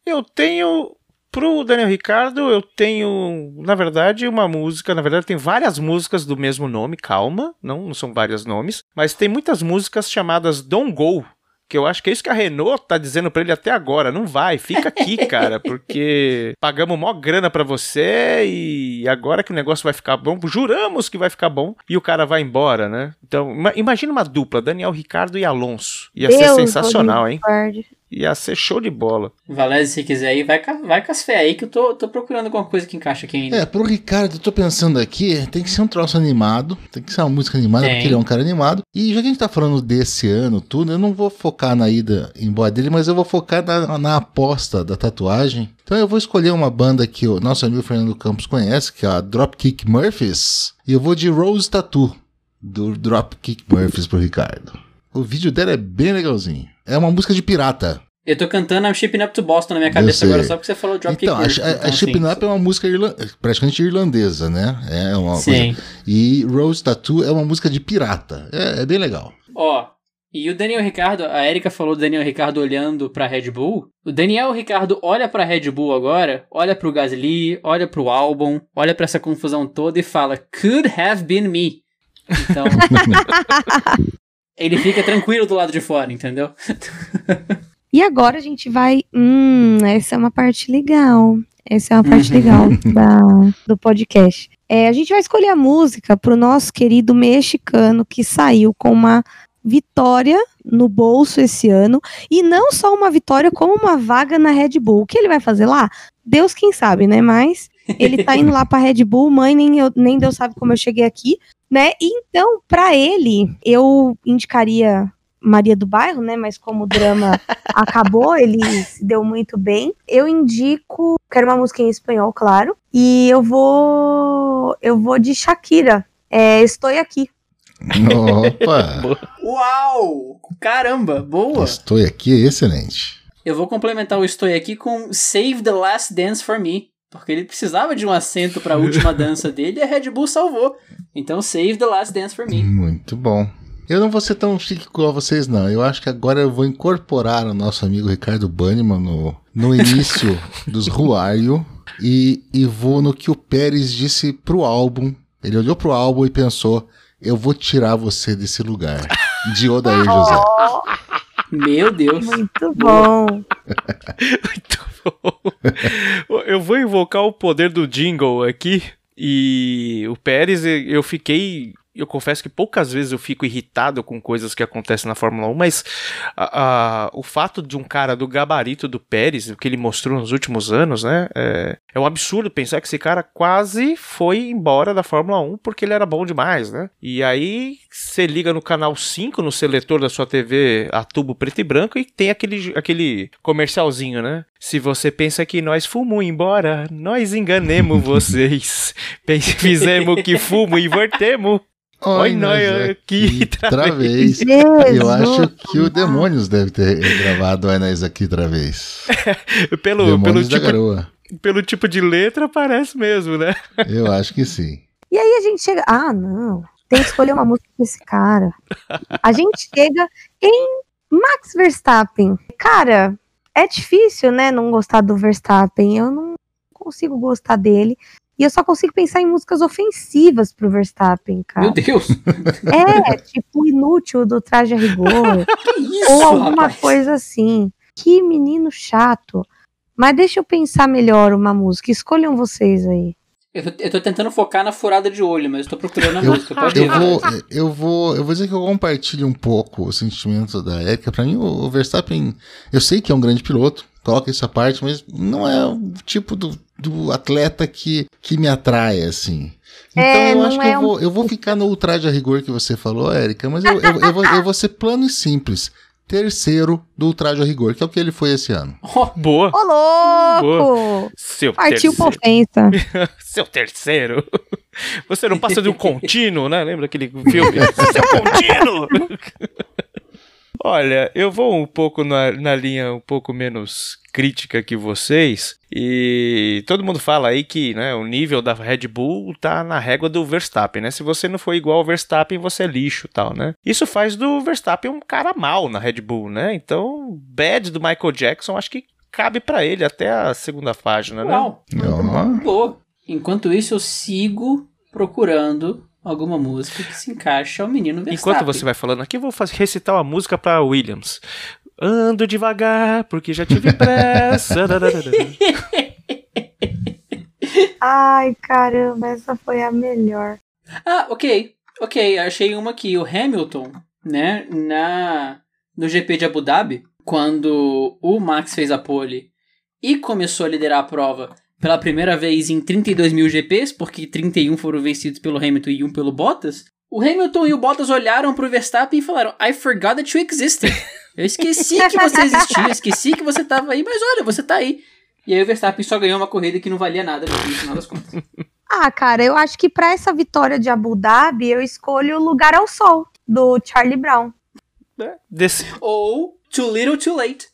eu tenho. Pro Daniel Ricardo, eu tenho, na verdade, uma música. Na verdade, tem várias músicas do mesmo nome, calma, não, não são vários nomes, mas tem muitas músicas chamadas Don't Go. Que eu acho que é isso que a Renault tá dizendo pra ele até agora. Não vai, fica aqui, *laughs* cara, porque pagamos mó grana pra você e agora que o negócio vai ficar bom, juramos que vai ficar bom e o cara vai embora, né? Então, ima- imagina uma dupla, Daniel Ricardo e Alonso. Ia ser Deus, sensacional, hein? Ia ser show de bola. Valese, se quiser aí, vai, com- vai com as fé aí que eu tô, tô procurando alguma coisa que encaixa aqui ainda. É, pro Ricardo, eu tô pensando aqui, tem que ser um troço animado, tem que ser uma música animada, Tem. porque ele é um cara animado. E já que a gente tá falando desse ano, tudo, eu não vou focar na ida embora dele, mas eu vou focar na, na aposta da tatuagem. Então eu vou escolher uma banda que o nosso amigo Fernando Campos conhece, que é a Dropkick Murphys, e eu vou de Rose Tattoo, do Dropkick Murphys pro Ricardo. O vídeo dela é bem legalzinho. É uma música de pirata. Eu tô cantando I'm Shipping Up to Boston na minha cabeça agora, só porque você falou Dropkick então, a, Murphys, a, a então, Shipping assim, Up é uma música irlan- praticamente irlandesa, né? É uma coisa Sim. E Rose Tattoo é uma música de pirata. É, é bem legal. Ó, e o Daniel Ricardo, a Erika falou do Daniel Ricardo olhando pra Red Bull. O Daniel Ricardo olha pra Red Bull agora, olha pro Gasly, olha pro álbum, olha pra essa confusão toda e fala: Could have been me. Então. *laughs* *laughs* ele fica tranquilo do lado de fora, entendeu? *laughs* E agora a gente vai. Hum, essa é uma parte legal. Essa é uma parte Uhum. legal da, do podcast. É, a gente vai escolher a música pro nosso querido mexicano que saiu com uma vitória no bolso esse ano. E não só uma vitória, como uma vaga na Red Bull. O que ele vai fazer lá? Deus quem sabe, né? Mas ele tá indo lá pra Red Bull, mãe, nem, eu, nem Deus sabe como eu cheguei aqui, né? Então, pra ele, eu indicaria Maria do Bairro, né? Mas como o drama *laughs* acabou, ele se deu muito bem. Eu indico, quero uma música em espanhol, claro. E eu vou, eu vou de Shakira. É, Estou aqui. Opa! *laughs* Uau! Caramba, boa! Estou aqui, excelente. Eu vou complementar o Estou aqui com Save the Last Dance for Me. Porque ele precisava de um assento pra última dança dele e a Red Bull salvou. Então, Save the Last Dance for Me. Muito bom. Eu não vou ser tão chique igual vocês, não. Eu acho que agora eu vou incorporar o nosso amigo Ricardo Banniman no, no início *laughs* dos Ruaio e, e vou no que o Pérez disse pro álbum. Ele olhou pro álbum e pensou: eu vou tirar você desse lugar. De Odair José. *laughs* Meu Deus. Muito bom. Muito *laughs* bom. *laughs* Eu vou invocar o poder do jingle aqui. E o Pérez, eu fiquei. Eu confesso que poucas vezes eu fico irritado com coisas que acontecem na Fórmula 1, mas a- a- o fato de um cara do gabarito do Pérez, o que ele mostrou nos últimos anos, né? É, é um absurdo pensar que esse cara quase foi embora da Fórmula 1 porque ele era bom demais, né? E aí você liga no canal 5, no seletor da sua TV a tubo preto e branco, e tem aquele, aquele comercialzinho, né? Se você pensa que nós fomos embora, nós enganemos vocês. *laughs* Fizemos que fumo e voltemos. Oi, nós aqui outra vez. Eu acho que o Demônios deve ter gravado Oi Nós aqui outra vez. *laughs* Pelo, pelo, Demônios tipo, pelo tipo de letra, parece mesmo, né? *laughs* Eu acho que sim. E aí a gente chega. Ah, não. tem que escolher uma música desse cara. A gente chega em Max Verstappen. Cara, é difícil, né, não gostar do Verstappen. Eu não consigo gostar dele. E eu só consigo pensar em músicas ofensivas pro Verstappen, cara. Meu Deus. *laughs* É, tipo inútil do traje a rigor. *laughs* que isso, ou alguma rapaz? coisa assim. Que menino chato. Mas deixa eu pensar melhor uma música. Escolham vocês aí. Eu tô, eu tô tentando focar na furada de olho, mas eu tô procurando a Eu, música. Pode eu ir, vou, eu vou, eu vou dizer que eu compartilho um pouco o sentimento da Erika. Pra mim, o Verstappen, eu sei que é um grande piloto, coloca isso à parte, mas não é o tipo do, do atleta que, que me atrai, assim. Então É, eu acho que é eu um- vou, eu vou ficar no ultraje a rigor que você falou, Erika, mas eu, eu, eu, vou, eu vou ser plano e simples. Terceiro do ultraje a rigor, que é o que ele foi esse ano. *laughs* Ó, Boa. Ô, louco! Seu Partiu pra terceiro. ofensa. *laughs* Seu terceiro. Você não passa de um contínuo, né? Lembra aquele filme? *laughs* Seu contínuo! Olha, eu vou um pouco na, na linha um pouco menos crítica que vocês. E todo mundo fala aí que né, o nível da Red Bull tá na régua do Verstappen, né? Se você não for igual ao Verstappen, você é lixo e tal, né? Isso faz do Verstappen um cara mal na Red Bull, né? Então, bad do Michael Jackson, acho que cabe pra ele até a segunda página, né? Ó. Boa. Enquanto isso, eu sigo procurando alguma música que se encaixe ao menino Verstappen. Enquanto você vai falando aqui, eu vou recitar uma música pra Williams. Ando devagar, porque já tive pressa. *laughs* Ai, caramba, essa foi a melhor. Ah, ok. Ok, achei uma aqui. O Hamilton, né, na no GP de Abu Dhabi, quando o Max fez a pole e começou a liderar a prova pela primeira vez em 32 mil GPs, porque 31 foram vencidos pelo Hamilton e um pelo Bottas, o Hamilton e o Bottas olharam pro Verstappen e falaram: I forgot that you existed. Eu esqueci que você existia, esqueci que você tava aí, mas olha, você tá aí. E aí o Verstappen só ganhou uma corrida que não valia nada no final das contas. Ah, cara, eu acho que pra essa vitória de Abu Dhabi, eu escolho Lugar ao Sol, do Charlie Brown. Desse... Ou Too Little Too Late.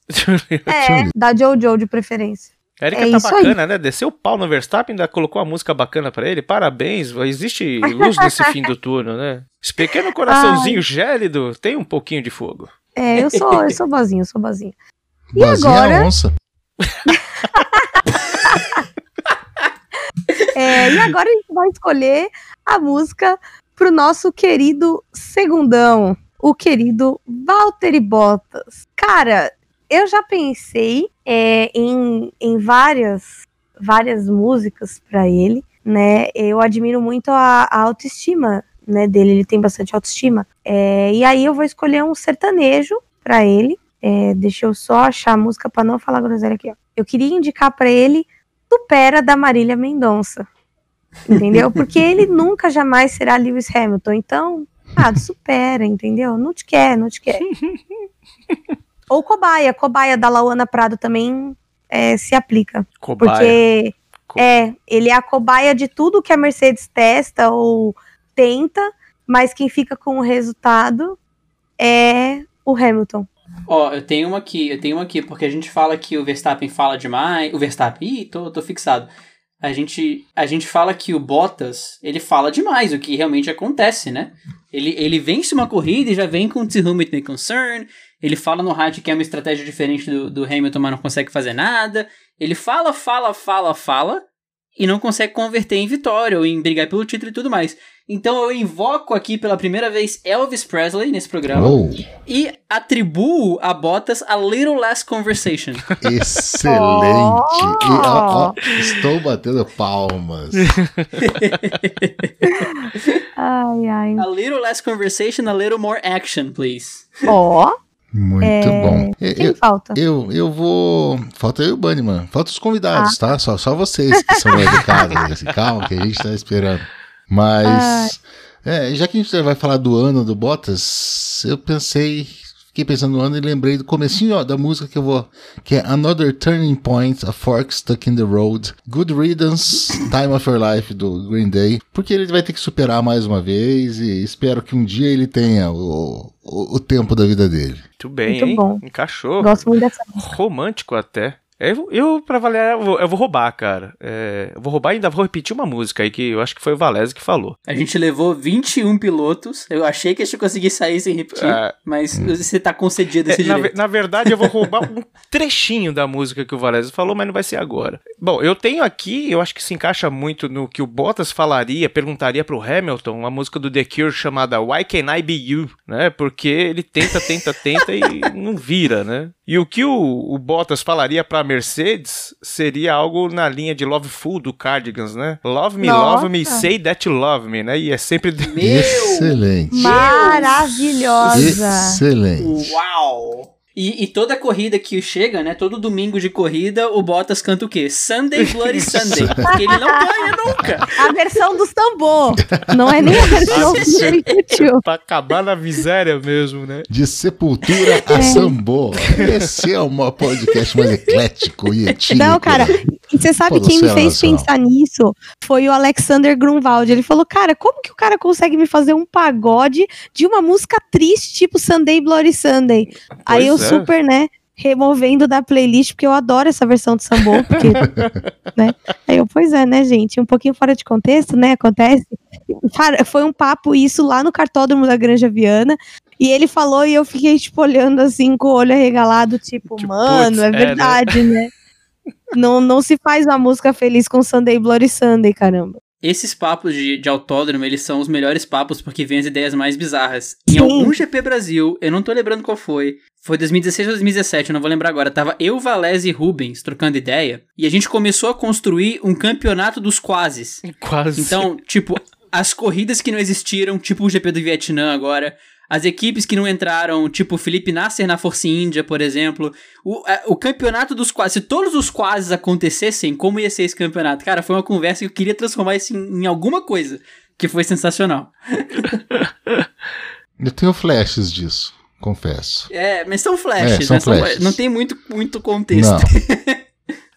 É, da Jojo de preferência. Erika É tá isso aí. bacana, né? Desceu o pau no Verstappen, ainda colocou a música bacana pra ele. Parabéns, existe luz nesse fim do *laughs* túnel, né? Esse pequeno coraçãozinho gélido tem um pouquinho de fogo. É, eu sou, eu sou boazinha, eu sou boazinha. E Boazinha agora? onça. *laughs* É, e agora a gente vai escolher a música pro nosso querido segundão, o querido Valtteri Bottas. Cara, eu já pensei é, em, em várias, várias músicas pra ele, né? Eu admiro muito a, a autoestima né, dele, ele tem bastante autoestima. É, e aí eu vou escolher um sertanejo pra ele. É, deixa eu só achar a música pra não falar groselha aqui, ó. Eu queria indicar pra ele Supera da Marília Mendonça. Entendeu? *laughs* Porque ele nunca jamais será Lewis Hamilton. Então, ah, supera, entendeu? Não te quer, não te quer. *laughs* Ou cobaia. Cobaia da Lauana Prado também é, se aplica. Cobaia. Porque Co- é, ele é a cobaia de tudo que a Mercedes testa ou tenta, mas quem fica com o resultado é o Hamilton. Ó, eu tenho uma aqui, eu tenho uma aqui, porque a gente fala que o Verstappen fala demais. O Verstappen, ih, tô, tô fixado. A gente, a gente fala que o Bottas, ele fala demais, o que realmente acontece, né? Ele, ele vence uma corrida e já vem com May Concern. Ele fala no rádio que é uma estratégia diferente do, do Hamilton, mas não consegue fazer nada. Ele fala, fala, fala, fala e não consegue converter em vitória ou em brigar pelo título e tudo mais. Então eu invoco aqui pela primeira vez Elvis Presley nesse programa Oh, e atribuo a Bottas a Little Less Conversation. *laughs* excelente. E, ó, ó, estou batendo palmas. *laughs* Ai, ai. a Little Less Conversation, a Little More Action, please. Ó, *laughs* Muito bom. Eu- quem eu, falta? eu, eu vou. Falta eu e o Bunnyman. Falta os convidados, tá? Só, só vocês que são educados. *laughs* Assim, calma, que a gente tá esperando. Mas. é, já que a gente vai falar do ano do Bottas, eu pensei. Fiquei pensando no ano e lembrei do comecinho ó, da música que eu vou. Que é Another Turning Point, A Fork Stuck in the Road. Good Riddance, Time of Your Life do Green Day. Porque ele vai ter que superar mais uma vez e espero que um dia ele tenha o, o, o tempo da vida dele. Muito bem, Muito hein? bom. Encaixou. Gosto muito dessa. Romântico até. Eu, eu pra valer, eu vou, eu vou roubar, cara. É, eu vou roubar e ainda vou repetir uma música aí que eu acho que foi o Valese que falou. A gente levou 21 pilotos. Eu achei que a gente conseguir sair sem repetir, É. mas você tá concedido esse É, na, direito. ve- na verdade, eu vou roubar um *laughs* trechinho da música que o Valese falou, mas não vai ser agora. Bom, eu tenho aqui, eu acho que se encaixa muito no que o Bottas falaria, perguntaria pro Hamilton, uma música do The Cure chamada Why Can I Be You, né? Porque ele tenta, tenta, tenta e *laughs* não vira, né? E o que o, o Bottas falaria pra Mercedes seria algo na linha de Love Fool do Cardigans, né? Love me, love me, Nossa. say that you love me, né? E é sempre Meu! *laughs* Excelente. Maravilhosa. Excelente. Uau! E, e toda corrida que chega, né? Todo domingo de corrida, o Bottas canta o quê? Sunday Bloody Sunday. Porque ele não ganha nunca. A versão do Sambô. Não é nem a versão do pra acabar na miséria mesmo, né? De sepultura a sambô. Esse é um podcast mais eclético e etílico. Não, cara, e você sabe Pô, quem me fez pensar nisso? Foi o Alexander Grunwald. Ele falou, cara, como que o cara consegue me fazer um pagode de uma música triste, tipo Sunday Bloody Sunday? Aí eu Pois é. super, né, removendo da playlist, porque eu adoro essa versão do Sambô, porque, *laughs* né? Aí eu, pois é, né, gente? Um pouquinho fora de contexto, né? Acontece. Cara, foi um papo isso lá no cartódromo da Granja Viana. E ele falou e eu fiquei, tipo, olhando assim, com o olho arregalado, tipo, Tipo, mano, putz, é é, né? verdade, né? *laughs* Não, não se faz uma música feliz com Sunday Bloody Sunday, caramba. Esses papos de, de autódromo, eles são os melhores papos porque vem as ideias mais bizarras. Em algum GP Brasil, eu não tô lembrando qual foi, foi 2016 ou 2017, eu não vou lembrar agora, tava eu, Valese e Rubens trocando ideia, e a gente começou a construir um campeonato dos quases. Quase. Então, tipo, as corridas que não existiram, tipo o GP do Vietnã agora, as equipes que não entraram, tipo o Felipe Nasser na Força Índia, por exemplo, o, a- o campeonato dos quases, se todos os quases acontecessem, como ia ser esse campeonato? Cara, foi uma conversa que eu queria transformar isso em, em alguma coisa, que foi sensacional. *laughs* Eu tenho flashes disso, confesso. É, mas são flashes, É, são né? São- flashes. não tem muito, muito contexto. Não. *laughs*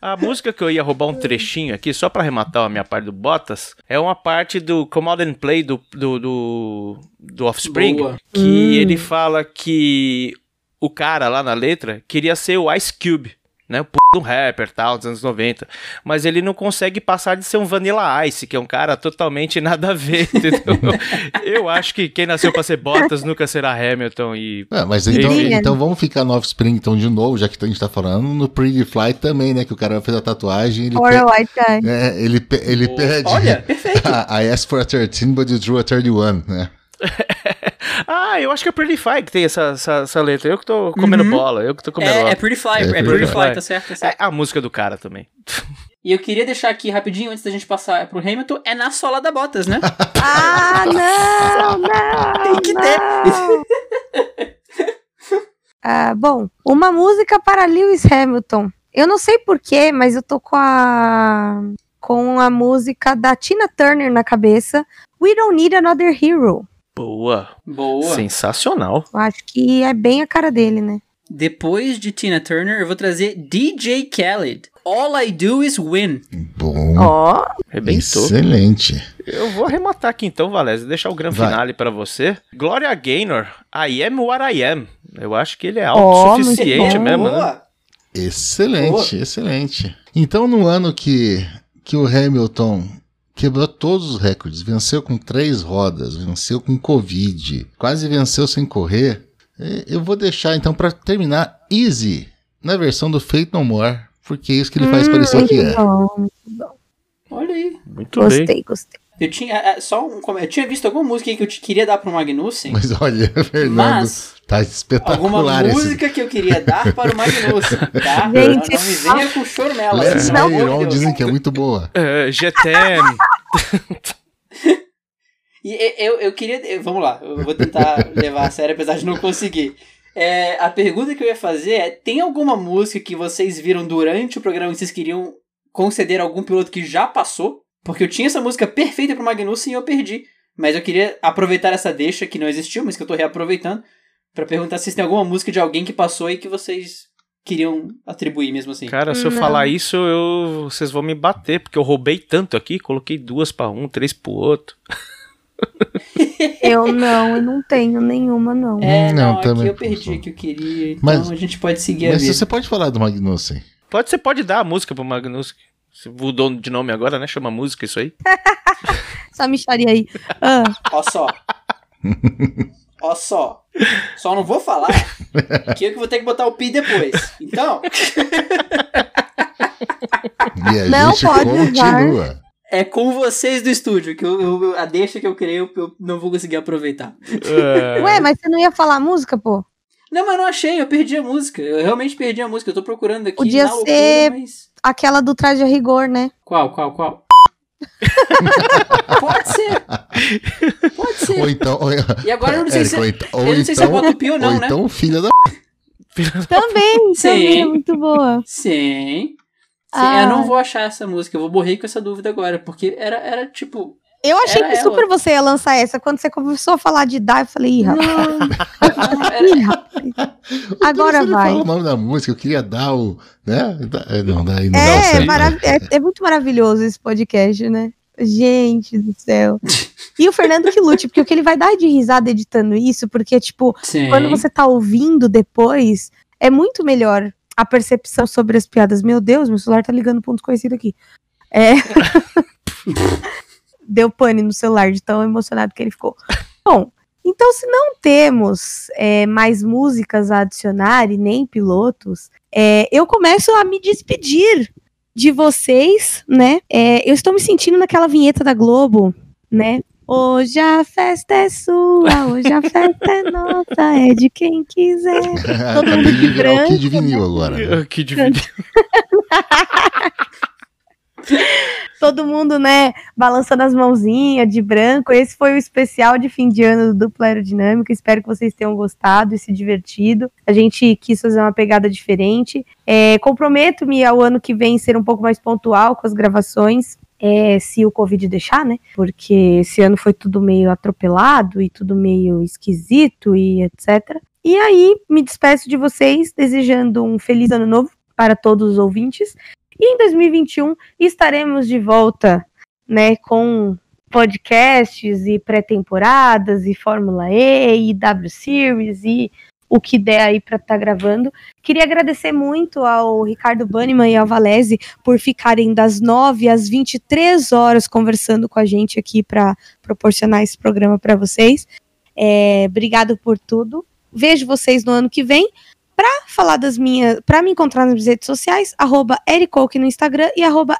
A música que eu ia roubar um trechinho aqui, só pra arrematar a minha parte do Bottas, é uma parte do Come Out and Play do, do, do, do Offspring, Boa. que Hum. ele fala que o cara lá na letra queria ser o Ice Cube, né? O p um rapper tal, dos anos 90. Mas ele não consegue passar de ser um Vanilla Ice, que é um cara totalmente nada a ver, *laughs* entendeu? eu acho que quem nasceu pra ser Bottas nunca será Hamilton e. É, mas então, é. então vamos ficar no Offspring então de novo, já que a gente tá falando, no Pretty Fly também, né? Que o cara fez a tatuagem ele, Or pe- a White Guy. é, ele, pe- ele pede. Olha, *laughs* perfeito. I asked for a 13, but you drew a 31, né? *laughs* Ah, eu acho que é Pretty Fly que tem essa, essa, essa letra. Eu que tô comendo Uhum. bola, eu que tô comendo É, bola. é Pretty Fly, É é, Pretty Pretty Fly. Fly, tá certo, tá certo. É a música do cara também. E eu queria deixar aqui rapidinho, antes da gente passar pro Hamilton, é na sola da Bottas, né? *laughs* Ah, não, *laughs* não. Tem que ter. *laughs* Ah, bom, uma música para Lewis Hamilton. Eu não sei porquê, mas eu tô com a com a música da Tina Turner na cabeça. We Don't Need Another Hero. Boa. Boa. Sensacional. Eu acho que é bem a cara dele, né? Depois de Tina Turner, eu vou trazer DJ Khaled. All I Do Is Win. Bom. Ó, Arrebentou. Excelente. Eu vou arrematar aqui então, Valézio, deixar o grande finale pra você. Gloria Gaynor, I am what I am. Eu acho que ele é autossuficiente bom. mesmo, né? Boa. Excelente, excelente. Então, no ano que, que o Hamilton quebrou todos os recordes, venceu com três rodas, venceu com Covid, quase venceu sem correr, eh, eu vou deixar então para terminar Easy na versão do Fate No More, porque é isso que ele faz parecer que é. Bom, Olha aí. Muito bem. gostei, gostei. Eu tinha, é, só um, come- eu tinha visto alguma música aí que eu te queria dar pro Magnussen, Mas olha, *laughs* Fernando, mas tá alguma espetacular esse. música que eu queria dar para o Magnussen, tá? *laughs* Gente, não, não me venha com choro nela. Let's de On Deus. dizem que é muito boa. É, GTM. *laughs* E e- eu, eu queria. eu- vamos lá, eu vou tentar levar a sério, apesar de não conseguir. É, a pergunta que eu ia fazer é: tem alguma música que vocês viram durante o programa que vocês queriam conceder a algum piloto que já passou? Porque eu tinha essa música perfeita pro Magnussen e eu perdi. Mas eu queria aproveitar essa deixa que não existiu, mas que eu tô reaproveitando, pra perguntar se tem alguma música de alguém que passou e que vocês queriam atribuir mesmo assim. Cara, se eu Não. falar isso, eu, vocês vão me bater, porque eu roubei tanto aqui, coloquei duas pra um, três pro outro. Eu não, eu não tenho nenhuma, não. É, Não, não, também aqui eu perdi o que eu queria, então Mas- a gente pode seguir a Mas vida. você pode falar do Magnussen. Pode, você pode dar a música pro Magnuski. Você mudou de nome agora, né? Chama música isso aí. *laughs* Essa micharia aí. Ah, Ó só. *laughs* Ó só. Só não vou falar que eu que vou ter que botar o pi depois. Então, E a Não gente pode continua. é com vocês do estúdio, que eu, eu- a deixa que eu criei eu, eu não vou conseguir aproveitar. É. Ué, mas você não ia falar música, pô? Não, mas eu não achei, eu perdi a música. Eu realmente perdi a música. Eu tô procurando aqui Podia na loucura, ser- mas... Aquela do traje a rigor, né? Qual, qual, qual? *laughs* Pode ser. Pode ser. Ou então. Ou, E agora eu não sei Érico, se- ou então, eu não sei se então- boto o pi ou não, ou né? então, filha da. Também, Sim. também é muito boa. Sim. Sim, Ah. eu não vou achar essa música. Eu vou morrer com essa dúvida agora. Porque era, era tipo. Eu achei Era que super ela. você ia lançar essa. Quando você começou a falar de dar, eu falei, ih, rapaz. Ih, rapaz. *laughs* Agora vai. fala o nome da música, eu queria dar o. Né? Não, daí não dá É, certo. marav- é, é muito maravilhoso esse podcast, né? Gente do céu. E o Fernando que lute, porque o que ele vai dar de risada editando isso, porque, tipo, Sim. quando você tá ouvindo depois, é muito melhor a percepção sobre as piadas. Meu Deus, meu celular tá ligando pra um desconhecido aqui. É. *laughs* Deu pane no celular de tão emocionado que ele ficou. *laughs* Bom, então se não temos é, mais músicas a adicionar e nem pilotos, é, eu começo a me despedir de vocês, né? É, eu estou me sentindo naquela vinheta da Globo, né? Hoje a festa é sua, hoje a festa é nossa, é de quem quiser. *laughs* Todo mundo de de virar o Kid branco, Vinil agora. né? Que dividido. *laughs* *laughs* Todo mundo, né, balançando as mãozinhas de branco. Esse foi o especial de fim de ano do Dupla Aerodinâmica. Espero que vocês tenham gostado e se divertido. A gente quis fazer uma pegada diferente. É, Comprometo-me ao ano que vem ser um pouco mais pontual com as gravações. é, se o Covid deixar, né? Porque esse ano foi tudo meio atropelado e tudo meio esquisito e etc. E aí, me despeço de vocês, desejando um feliz ano novo para todos os ouvintes. E em 2021 estaremos de volta, né, com podcasts e pré-temporadas e Fórmula E e W Series e o que der aí para estar gravando. Queria agradecer muito ao Ricardo Banniman e ao Valese por ficarem das 9 às 23 horas conversando com a gente aqui para proporcionar esse programa para vocês. É, obrigado por tudo. Vejo vocês no ano que vem para falar das minhas, para me encontrar nas minhas redes sociais, arroba no Instagram e arroba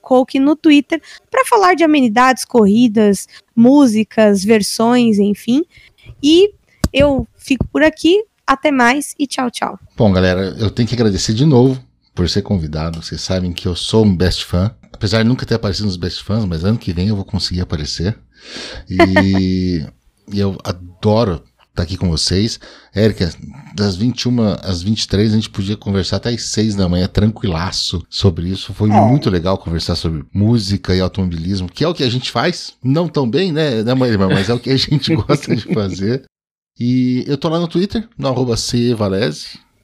Coke no Twitter, para falar de amenidades, corridas, músicas, versões, enfim. E eu fico por aqui. Até mais e tchau, tchau. Bom, galera, eu tenho que agradecer de novo por ser convidado. Vocês sabem que eu sou um best fã. Apesar de nunca ter aparecido nos best fãs, mas ano que vem eu vou conseguir aparecer. E *laughs* eu adoro estar aqui com vocês. Érica, das 21 às 23 a gente podia conversar até às 6 da manhã, tranquilaço, sobre isso. Foi É. muito legal conversar sobre música e automobilismo, que é o que a gente faz. Não tão bem, né, né mãe, mas é o que a gente *laughs* gosta de fazer. E eu tô lá no Twitter, no arroba.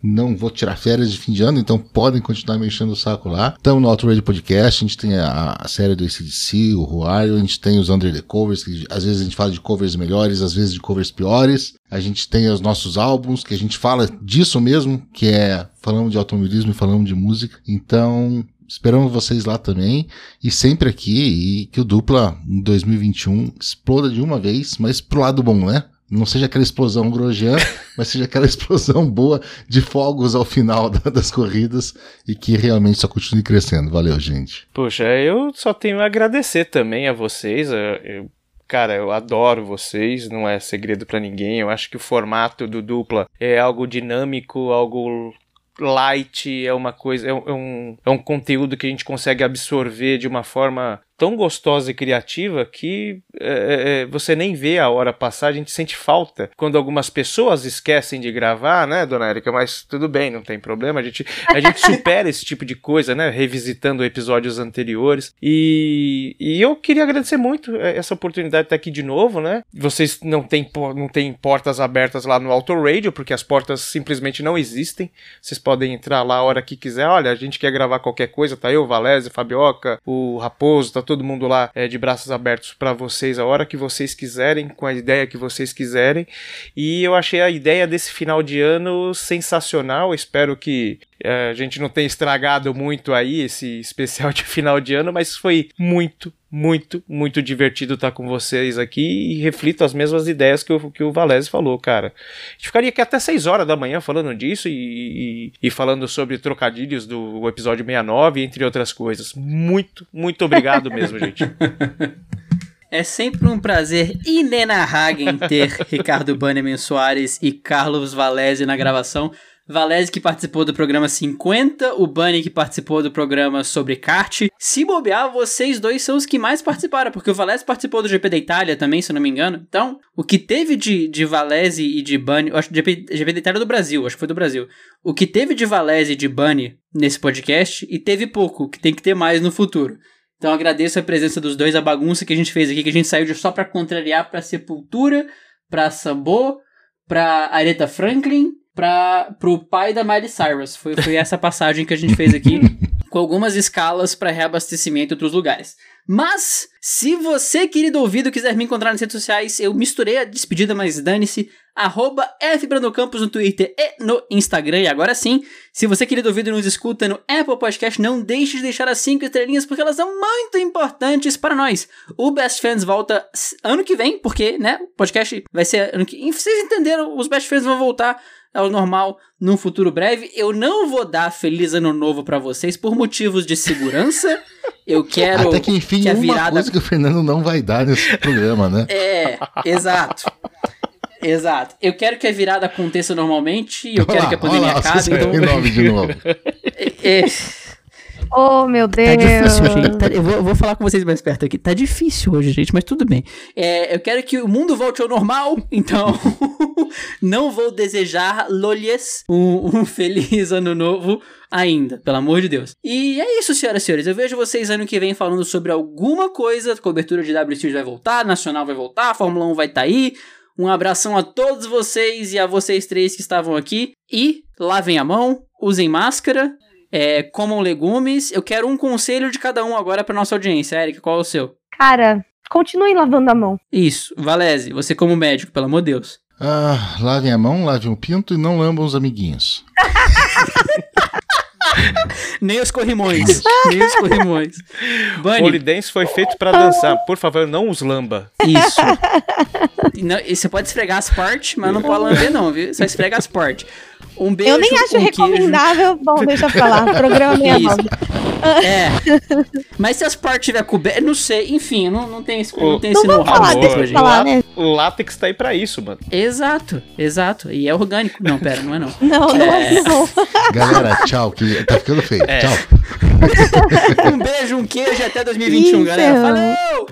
Não vou tirar férias de fim de ano, então podem continuar me enchendo o saco lá. Estamos no Radio Podcast, a gente tem a, a série do ACDC, o Ruário, a gente tem os Under the Covers, que às vezes a gente fala de covers melhores, às vezes de covers piores. A gente tem os nossos álbuns, que a gente fala disso mesmo, que é falando de automobilismo e falando de música. Então, Esperamos vocês lá também. E sempre aqui. E que o Dupla em 2021 exploda de uma vez, mas pro lado bom, né? Não seja aquela explosão Grosjean, *laughs* mas seja aquela explosão boa de fogos ao final da- das corridas e que realmente só continue crescendo. Valeu, gente. Poxa, eu só tenho a agradecer também a vocês. eu- cara, eu adoro vocês, não é segredo pra ninguém. Eu acho que o formato do dupla é algo dinâmico, algo light, é uma coisa, é um, é um, é um conteúdo que a gente consegue absorver de uma forma tão gostosa e criativa que é, é, você nem vê a hora passar, a gente sente falta. Quando algumas pessoas esquecem de gravar, né, dona Erika? Mas tudo bem, não tem problema. A gente, a gente *laughs* supera esse tipo de coisa, né? Revisitando episódios anteriores. E, e eu queria agradecer muito essa oportunidade de estar aqui de novo, né? Vocês não têm, não têm portas abertas lá no Auto Radio, porque as portas simplesmente não existem. Vocês podem entrar lá a hora que quiser. Olha, a gente quer gravar qualquer coisa, tá eu, Valese, Fabioca, o Raposo, tá todo mundo lá é, de braços abertos para vocês a hora que vocês quiserem, com a ideia que vocês quiserem. E eu achei a ideia desse final de ano sensacional. Espero que a gente não tenha estragado muito aí esse especial de final de ano, mas foi muito, muito, muito divertido estar com vocês aqui e reflito as mesmas ideias que o, que o Valese falou, cara. A gente ficaria aqui até 6 horas da manhã falando disso e, e, e falando sobre trocadilhos do episódio 69, entre outras coisas. Muito, muito obrigado mesmo, gente. *laughs* É sempre um prazer inenarrável ter *laughs* Ricardo Bannerman Soares e Carlos Valese na gravação. Valese que participou do programa 50, o Bunny que participou do programa sobre kart. Se bobear, vocês dois são os que mais participaram, porque o Valese participou do GP da Itália também, se eu não me engano. Então, o que teve de, de Valese e de Bunny, acho que GP, GP da Itália é do Brasil, acho que foi do Brasil. O que teve de Valese e de Bunny nesse podcast, e teve pouco, que tem que ter mais no futuro. Então agradeço a presença dos dois, a bagunça que a gente fez aqui, que a gente saiu de só pra contrariar pra Sepultura, pra Sambo, pra Aretha Franklin, pra, pro pai da Miley Cyrus. Foi, foi essa passagem que a gente fez aqui, *laughs* com algumas escalas para reabastecimento em outros lugares. Mas, se você, querido ouvido, quiser me encontrar nas redes sociais, eu misturei a despedida, mas dane-se. Arroba FBrandocampos no Twitter e no Instagram. E agora sim, se você, querido ouvido, nos escuta no Apple Podcast, não deixe de deixar as 5 estrelinhas, porque elas são muito importantes para nós. O Best Fans volta ano que vem, porque, né, o podcast vai ser ano que... Vocês entenderam, os Best Fans vão voltar ao normal num futuro breve. Eu não vou dar feliz ano novo para vocês por motivos de segurança. *laughs* Eu quero Até que enfim, que a uma virada coisa que o Fernando não vai dar nesse programa, né? É, exato. Exato. Eu quero que a virada aconteça normalmente e eu quero Olha que a pandemia olha lá, acabe. Então, saiu em nome de novo. *laughs* é, é, Oh, meu Deus. Tá difícil, gente. Tá- eu, vou, eu vou falar com vocês mais perto aqui. Tá difícil hoje, gente, mas tudo bem. É, eu quero que o mundo volte ao normal, *laughs* então *laughs* não vou desejar lolhes um, um feliz ano novo ainda, pelo amor de Deus. E é isso, senhoras e senhores. Eu vejo vocês ano que vem falando sobre alguma coisa. Cobertura de W Series vai voltar, Nacional vai voltar, Fórmula 1 vai estar aí. Um abração a todos vocês e a vocês três que estavam aqui. E lavem a mão, usem máscara, é, comam legumes. Eu quero um conselho de cada um agora para nossa audiência. Eric, qual é o seu? Cara, continue lavando a mão. Isso, Valese, você como médico, pelo amor de Deus. Ah, lavem a mão, lavem o pinto e não lambam os amiguinhos. *laughs* Nem os corrimões. nem os corrimões. Bunny, Polidense foi feito pra dançar. Por favor, não os lamba. isso. E não- e você pode esfregar as partes, mas não pode lamber não, viu? Só esfrega as partes. Um beijo, Eu nem acho um queijo. recomendável. Bom, deixa pra lá. *laughs* Programa 69. É. Mas se as partes tiver cobertas, não sei, enfim, não, não tem esse, não tem Não esse vamos know-how falar, deixa eu gente. falar, né? O látex tá aí pra isso, mano. Exato, exato. E é orgânico. Não, pera, não é não. *laughs* Não, não, É. não. Galera, tchau, que tá ficando feio. É. Tchau. *laughs* Um beijo, um queijo e até 2021, Ih, galera. Falou!